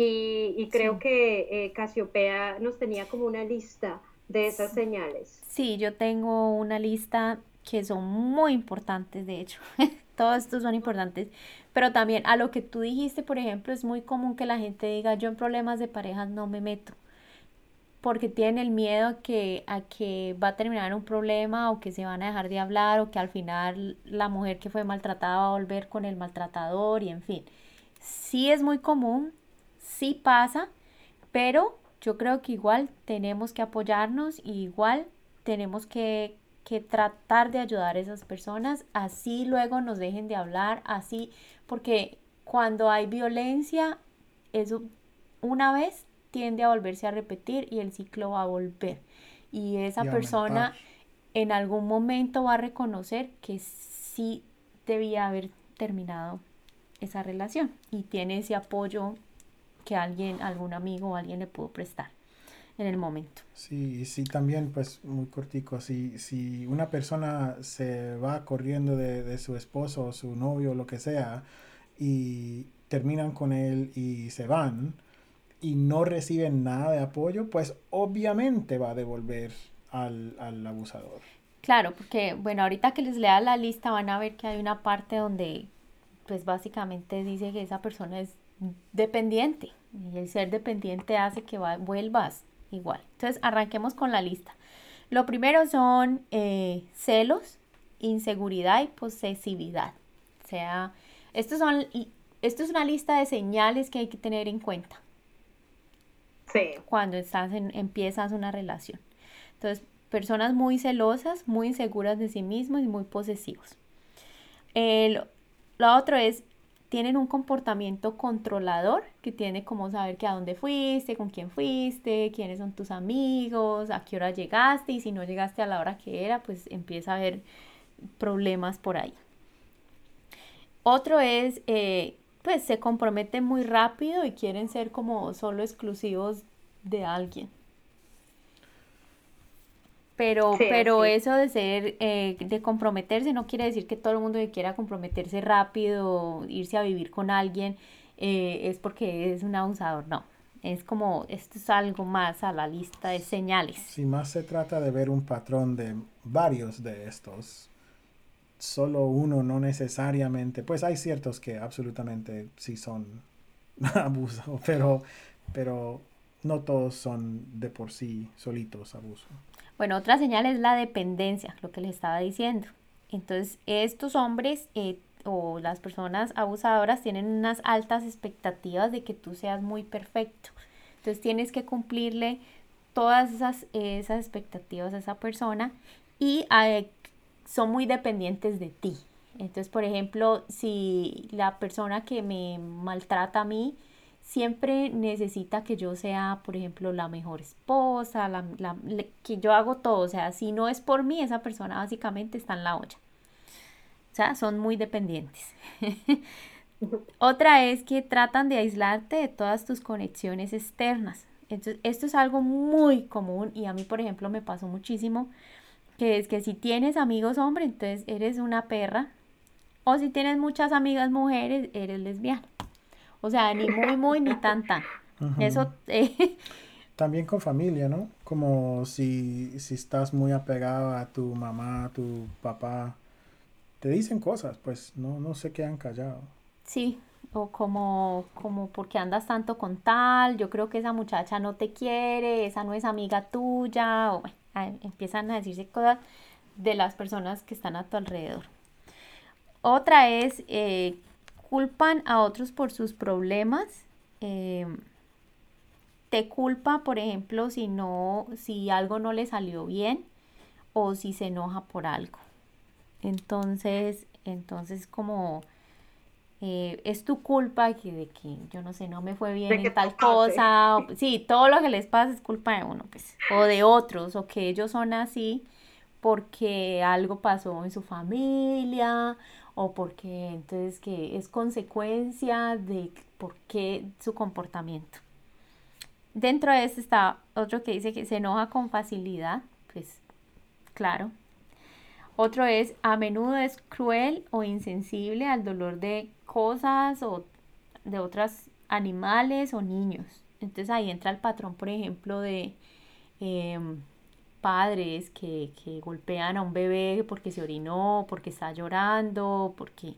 Y, creo que eh, Casiopea nos tenía como una lista de esas señales. Sí, yo tengo una lista que son muy importantes, de hecho. Todos estos son importantes. Pero también a lo que tú dijiste, por ejemplo, es muy común que la gente diga, yo en problemas de parejas no me meto porque tienen el miedo a que, a que va a terminar un problema o que se van a dejar de hablar o que al final la mujer que fue maltratada va a volver con el maltratador y en fin. Sí es muy común, sí pasa, pero yo creo que igual tenemos que apoyarnos y igual tenemos que, que tratar de ayudar a esas personas, así luego nos dejen de hablar, así, porque cuando hay violencia, eso una vez tiende a volverse a repetir y el ciclo va a volver. Y esa persona en algún momento va a reconocer que sí debía haber terminado esa relación y tiene ese apoyo que alguien, algún amigo o alguien le pudo prestar en el momento. Sí, sí, también, pues muy cortico, si, si una persona se va corriendo de, de su esposo, su novio, lo que sea, y terminan con él y se van, y no reciben nada de apoyo, pues obviamente va a devolver al, abusador. Claro, porque bueno, ahorita que les lea la lista van a ver que hay una parte donde pues básicamente dice que esa persona es dependiente y el ser dependiente hace que vuelvas igual. Entonces arranquemos con la lista. Lo primero son eh, celos, inseguridad y posesividad. O sea, estos son, esto es una lista de señales que hay que tener en cuenta cuando estás en, empiezas una relación. Entonces, personas muy celosas, muy inseguras de sí mismos y muy posesivos. El, lo otro es, tienen un comportamiento controlador que tiene como saber que a dónde fuiste, con quién fuiste, quiénes son tus amigos, a qué hora llegaste y si no llegaste a la hora que era, pues empieza a haber problemas por ahí. Otro es eh, pues se comprometen muy rápido y quieren ser como solo exclusivos de alguien. Pero, pero eso de ser, eh, de comprometerse no quiere decir que todo el mundo que quiera comprometerse rápido, irse a vivir con alguien, eh, es porque es un abusador, no. Es como, esto es algo más a la lista de señales. Si más se trata de ver un patrón de varios de estos, solo uno no necesariamente, pues hay ciertos que absolutamente sí son abuso, pero, pero no todos son de por sí solitos abuso. Bueno, otra señal es la dependencia, lo que les estaba diciendo. Entonces, estos hombres eh, o las personas abusadoras tienen unas altas expectativas de que tú seas muy perfecto. Entonces, tienes que cumplirle todas esas, esas expectativas a esa persona y eh, son muy dependientes de ti. Entonces, por ejemplo, si la persona que me maltrata a mí siempre necesita que yo sea, por ejemplo, la mejor esposa, la, que yo hago todo, o sea, si no es por mí, esa persona básicamente está en la olla. O sea, son muy dependientes. Otra es que tratan de aislarte de todas tus conexiones externas. Entonces, esto es algo muy común y a mí, por ejemplo, me pasó muchísimo, que es que si tienes amigos hombres, entonces eres una perra, o si tienes muchas amigas mujeres, eres lesbiana. O sea, ni muy, muy, ni tan, tan. Eso... Eh, También con familia, ¿no? Como si, si estás muy apegado a tu mamá, a tu papá, te dicen cosas, pues no, no se quedan callados. Sí, o como, como porque andas tanto con tal, yo creo que esa muchacha no te quiere, esa no es amiga tuya, o empiezan a decirse cosas de las personas que están a tu alrededor. Otra es, eh, culpan a otros por sus problemas. Em, te culpa, por ejemplo, si no, si algo no le salió bien o si se enoja por algo. Entonces, entonces como eh, es tu culpa que de que yo no sé, no me fue bien en tal cosa, sí, todo lo que les pasa es culpa de uno, pues, o de otros, o que ellos son así porque algo pasó en su familia, o porque entonces que es consecuencia de por qué su comportamiento. Dentro de esto está otro que dice que se enoja con facilidad, pues claro. Otro es a menudo es cruel o insensible al dolor de cosas o de otros animales o niños. Entonces ahí entra el patrón, por ejemplo, de em, padres que, que, golpean a un bebé porque se orinó, porque está llorando, porque,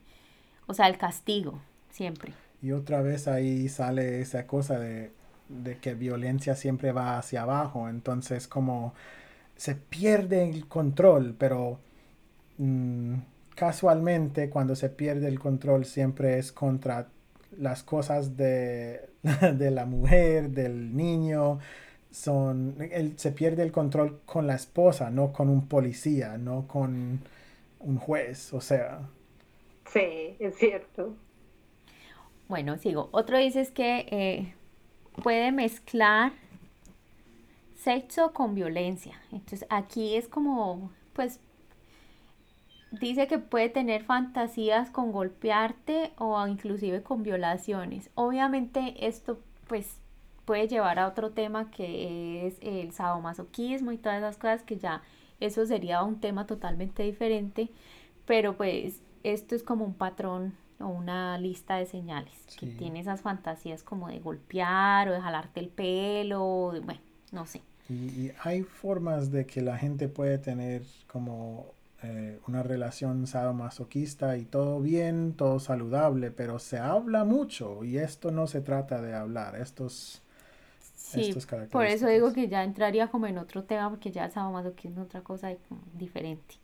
o sea, el castigo, siempre. Y otra vez ahí sale esa cosa de, de que violencia siempre va hacia abajo, entonces como se pierde el control, pero mm, casualmente cuando se pierde el control siempre es contra las cosas de, de la mujer, del niño, son, se pierde el control con la esposa, no con un policía, no con un juez, o sea. Sí, es cierto. Bueno, sigo. Otro dice es que eh, puede mezclar sexo con violencia. Entonces aquí es como, pues dice que puede tener fantasías con golpearte o inclusive con violaciones. Obviamente esto pues puede llevar a otro tema que es el sadomasoquismo y todas esas cosas que ya eso sería un tema totalmente diferente, pero pues esto es como un patrón o una lista de señales que tiene esas fantasías como de golpear o de jalarte el pelo, bueno, no sé. y hay formas de que la gente puede tener como eh, una relación sadomasoquista y todo bien, todo saludable, pero se habla mucho y esto no se trata de hablar, estos, sí, por eso digo que ya entraría como en otro tema porque ya el sadomasoquismo es otra cosa diferente.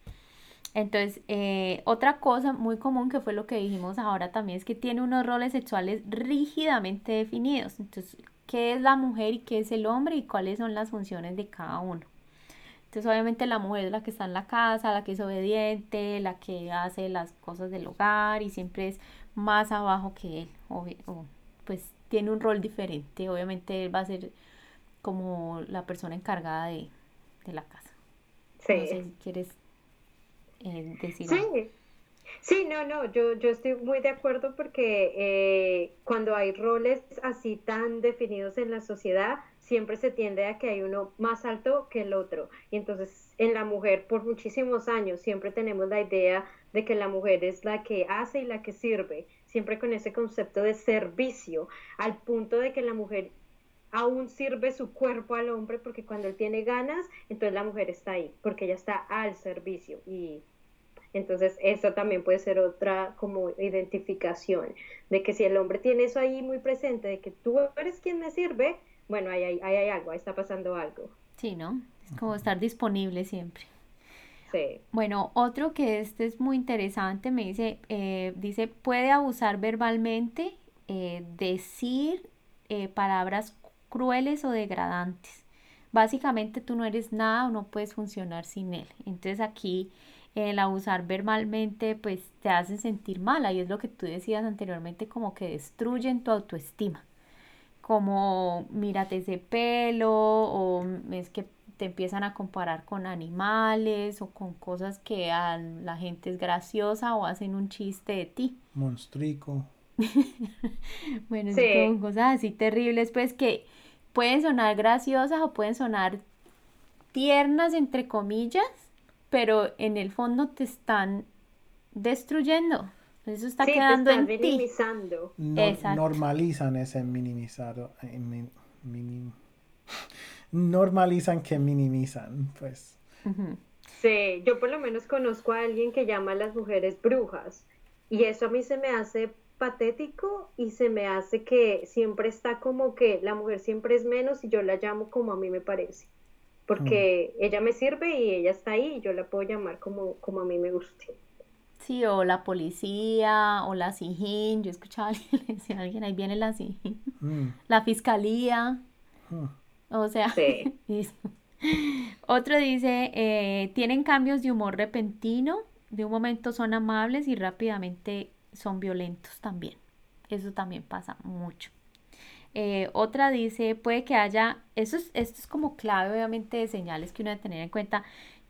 Entonces, eh, otra cosa muy común que fue lo que dijimos ahora también es que tiene unos roles sexuales rígidamente definidos. Entonces, ¿qué es la mujer y qué es el hombre y cuáles son las funciones de cada uno? Entonces obviamente la mujer es la que está en la casa, la que es obediente, la que hace las cosas del hogar y siempre es más abajo que él. O, pues tiene un rol diferente. Obviamente él va a ser como la persona encargada de, la casa. Sí. No sé si quieres eh, decir. Sí. Sí, no, no, yo, yo estoy muy de acuerdo porque eh, cuando hay roles así tan definidos en la sociedad, siempre se tiende a que hay uno más alto que el otro. Y entonces en la mujer por muchísimos años siempre tenemos la idea de que la mujer es la que hace y la que sirve, siempre con ese concepto de servicio, al punto de que la mujer aún sirve su cuerpo al hombre porque cuando él tiene ganas, entonces la mujer está ahí, porque ella está al servicio y entonces eso también puede ser otra como identificación de que si el hombre tiene eso ahí muy presente, de que tú eres quien me sirve, bueno, ahí hay, hay, algo, ahí está pasando algo. Sí, ¿no? Es como estar disponible siempre. Bueno, otro que este es muy interesante, me dice, eh, dice, puede abusar verbalmente, eh, decir eh, palabras crueles o degradantes. Básicamente tú no eres nada o no puedes funcionar sin él. Entonces aquí el abusar verbalmente pues te hace sentir mal. Ahí es lo que tú decías anteriormente, como que destruyen tu autoestima como mírate ese pelo o es que te empiezan a comparar con animales o con cosas que a la gente es graciosa o hacen un chiste de ti. Monstrico. bueno, son cosas así terribles, pues que pueden sonar graciosas o pueden sonar tiernas, entre comillas, pero en el fondo te están destruyendo. Eso está quedando en minimizando. normalizan ese minimizado. Eh, normalizan que minimizan, pues. Sí, yo por lo menos conozco a alguien que llama a las mujeres brujas. Y eso a mí se me hace patético y se me hace que siempre está como que la mujer siempre es menos y yo la llamo como a mí me parece. Porque mm. ella me sirve y ella está ahí y yo la puedo llamar como, como a mí me guste. Sí, o la policía, o la SIJIN. Yo escuchaba a alguien, le decía a alguien, ahí viene la SIJIN. Mm. La fiscalía. Mm. O sea, otro dice, eh, tienen cambios de humor repentino, de un momento son amables y rápidamente son violentos también. Eso también pasa mucho. Eh, otra dice, puede que haya, eso es, esto es como clave obviamente de señales que uno debe tener en cuenta,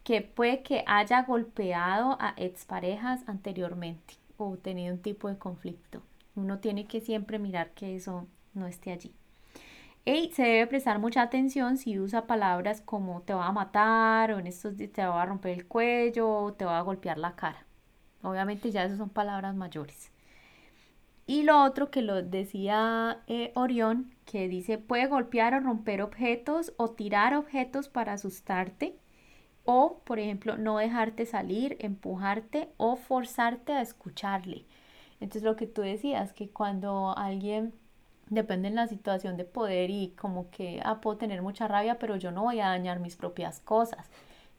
que puede que haya golpeado a exparejas anteriormente o tenido un tipo de conflicto. Uno tiene que siempre mirar que eso no esté allí. Y se debe prestar mucha atención si usa palabras como te va a matar o en estos días te va a romper el cuello o te va a golpear la cara. Obviamente ya esas son palabras mayores. Y lo otro que lo decía eh, Orión, que dice puede golpear o romper objetos o tirar objetos para asustarte o, por ejemplo, no dejarte salir, empujarte o forzarte a escucharle. Entonces lo que tú decías, que cuando alguien depende en la situación de poder y como que, ah, puedo tener mucha rabia, pero yo no voy a dañar mis propias cosas.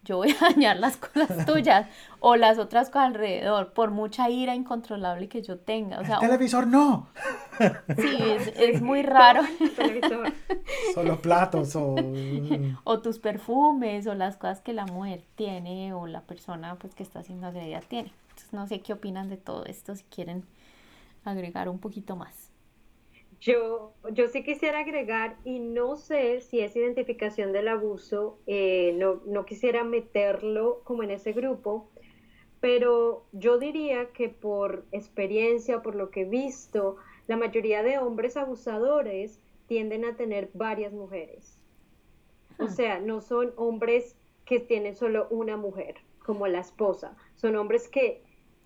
Yo voy a dañar las cosas tuyas o las otras cosas alrededor, por mucha ira incontrolable que yo tenga. O sea, El televisor no. Sí, es, muy raro. Son los platos o... o tus perfumes o las cosas que la mujer tiene o la persona pues que está siendo agredida tiene. Entonces no sé qué opinan de todo esto, si quieren agregar un poquito más. Yo, yo sí quisiera agregar, y no sé si es identificación del abuso, eh, no, no quisiera meterlo como en ese grupo, pero yo diría que por experiencia, por lo que he visto, la mayoría de hombres abusadores tienden a tener varias mujeres. O ah. sea, no son hombres que tienen solo una mujer, como la esposa. Son hombres que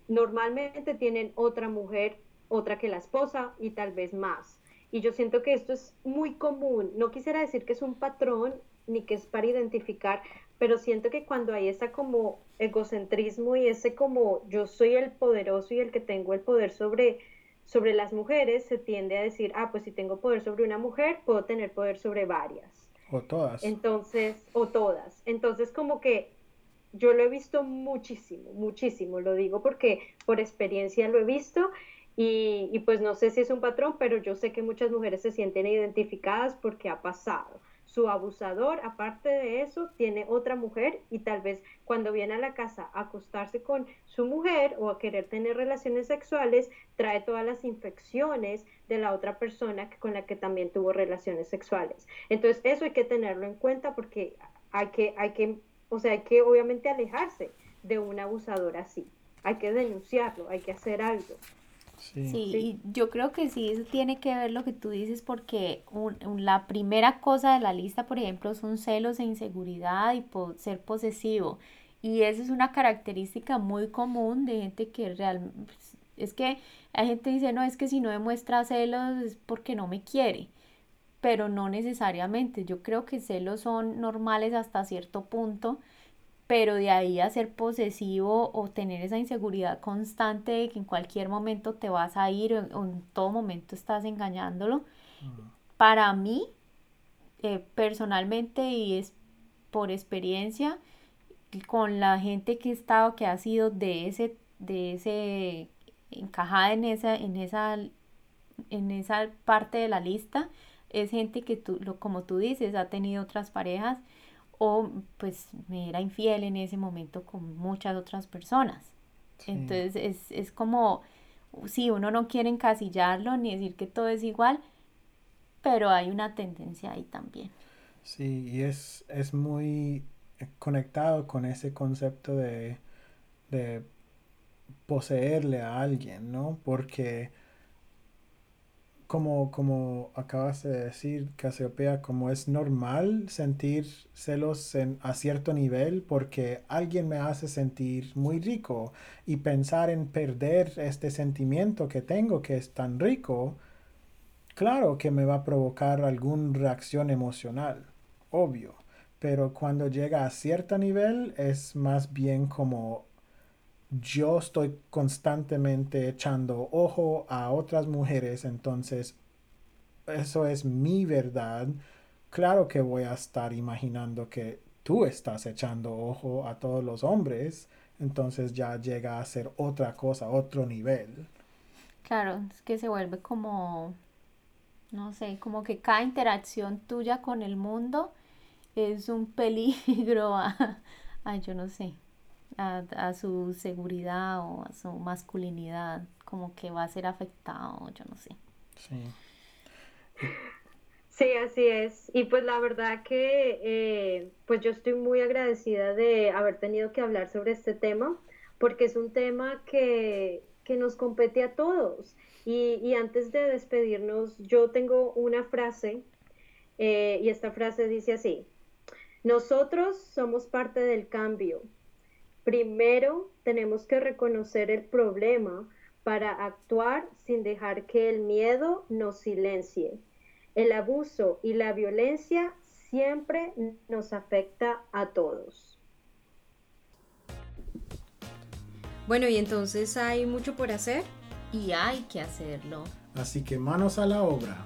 normalmente tienen otra mujer, otra que la esposa y tal vez más. Y yo siento que esto es muy común. No quisiera decir que es un patrón ni que es para identificar, pero siento que cuando hay ese como egocentrismo y ese como yo soy el poderoso y el que tengo el poder sobre sobre las mujeres, se tiende a decir, ah, pues si tengo poder sobre una mujer, puedo tener poder sobre varias. O todas. Entonces, o todas. Entonces, como que yo lo he visto muchísimo, muchísimo, lo digo porque por experiencia lo he visto y, pues no sé si es un patrón, pero yo sé que muchas mujeres se sienten identificadas porque ha pasado. Su abusador, aparte de eso, tiene otra mujer y tal vez cuando viene a la casa a acostarse con su mujer o a querer tener relaciones sexuales, trae todas las infecciones de la otra persona con la que también tuvo relaciones sexuales. Entonces, eso hay que tenerlo en cuenta porque hay que, hay que, o sea, hay que obviamente alejarse de un abusador así. Hay que denunciarlo, hay que hacer algo. Sí. yo creo que sí, eso tiene que ver lo que tú dices porque la primera cosa de la lista, por ejemplo, son celos e inseguridad y ser posesivo. Y eso es una característica muy común de gente que realmente... Es que hay gente que dice, no, es que si no demuestra celos es porque no me quiere. Pero no necesariamente. Yo creo que celos son normales hasta cierto punto pero de ahí a ser posesivo o tener esa inseguridad constante de que en cualquier momento te vas a ir o en, todo momento estás engañándolo, para mí, eh, personalmente y es por experiencia, con la gente que he estado, que ha sido de ese, de ese, encajada en esa, en esa, en esa parte de la lista, es gente que tú, lo, como tú dices, ha tenido otras parejas o pues me era infiel en ese momento con muchas otras personas. Entonces es, es como, sí, uno no quiere encasillarlo ni decir que todo es igual, pero hay una tendencia ahí también. Sí, y es, es muy conectado con ese concepto de, de poseerle a alguien, ¿no? Porque como, como acabas de decir, Casiopea, como es normal sentir celos en, a cierto nivel porque alguien me hace sentir muy rico y pensar en perder este sentimiento que tengo que es tan rico, claro que me va a provocar alguna reacción emocional, obvio, pero cuando llega a cierto nivel es más bien como yo estoy constantemente echando ojo a otras mujeres, entonces eso es mi verdad. Claro que voy a estar imaginando que tú estás echando ojo a todos los hombres, entonces ya llega a ser otra cosa, otro nivel. Claro, es que se vuelve como, no sé, como que cada interacción tuya con el mundo es un peligro a, a yo no sé, a, su seguridad o a su masculinidad, como que va a ser afectado, yo no sé. Sí. Sí, así es. Y pues la verdad que eh, pues yo estoy muy agradecida de haber tenido que hablar sobre este tema, porque es un tema que, nos compete a todos. Y, antes de despedirnos, yo tengo una frase, eh, y esta frase dice así, nosotros somos parte del cambio, Primero tenemos que reconocer el problema para actuar sin dejar que el miedo nos silencie. El abuso y la violencia siempre nos afecta a todos. Bueno, y entonces hay mucho por hacer. Y hay que hacerlo. Así que manos a la obra.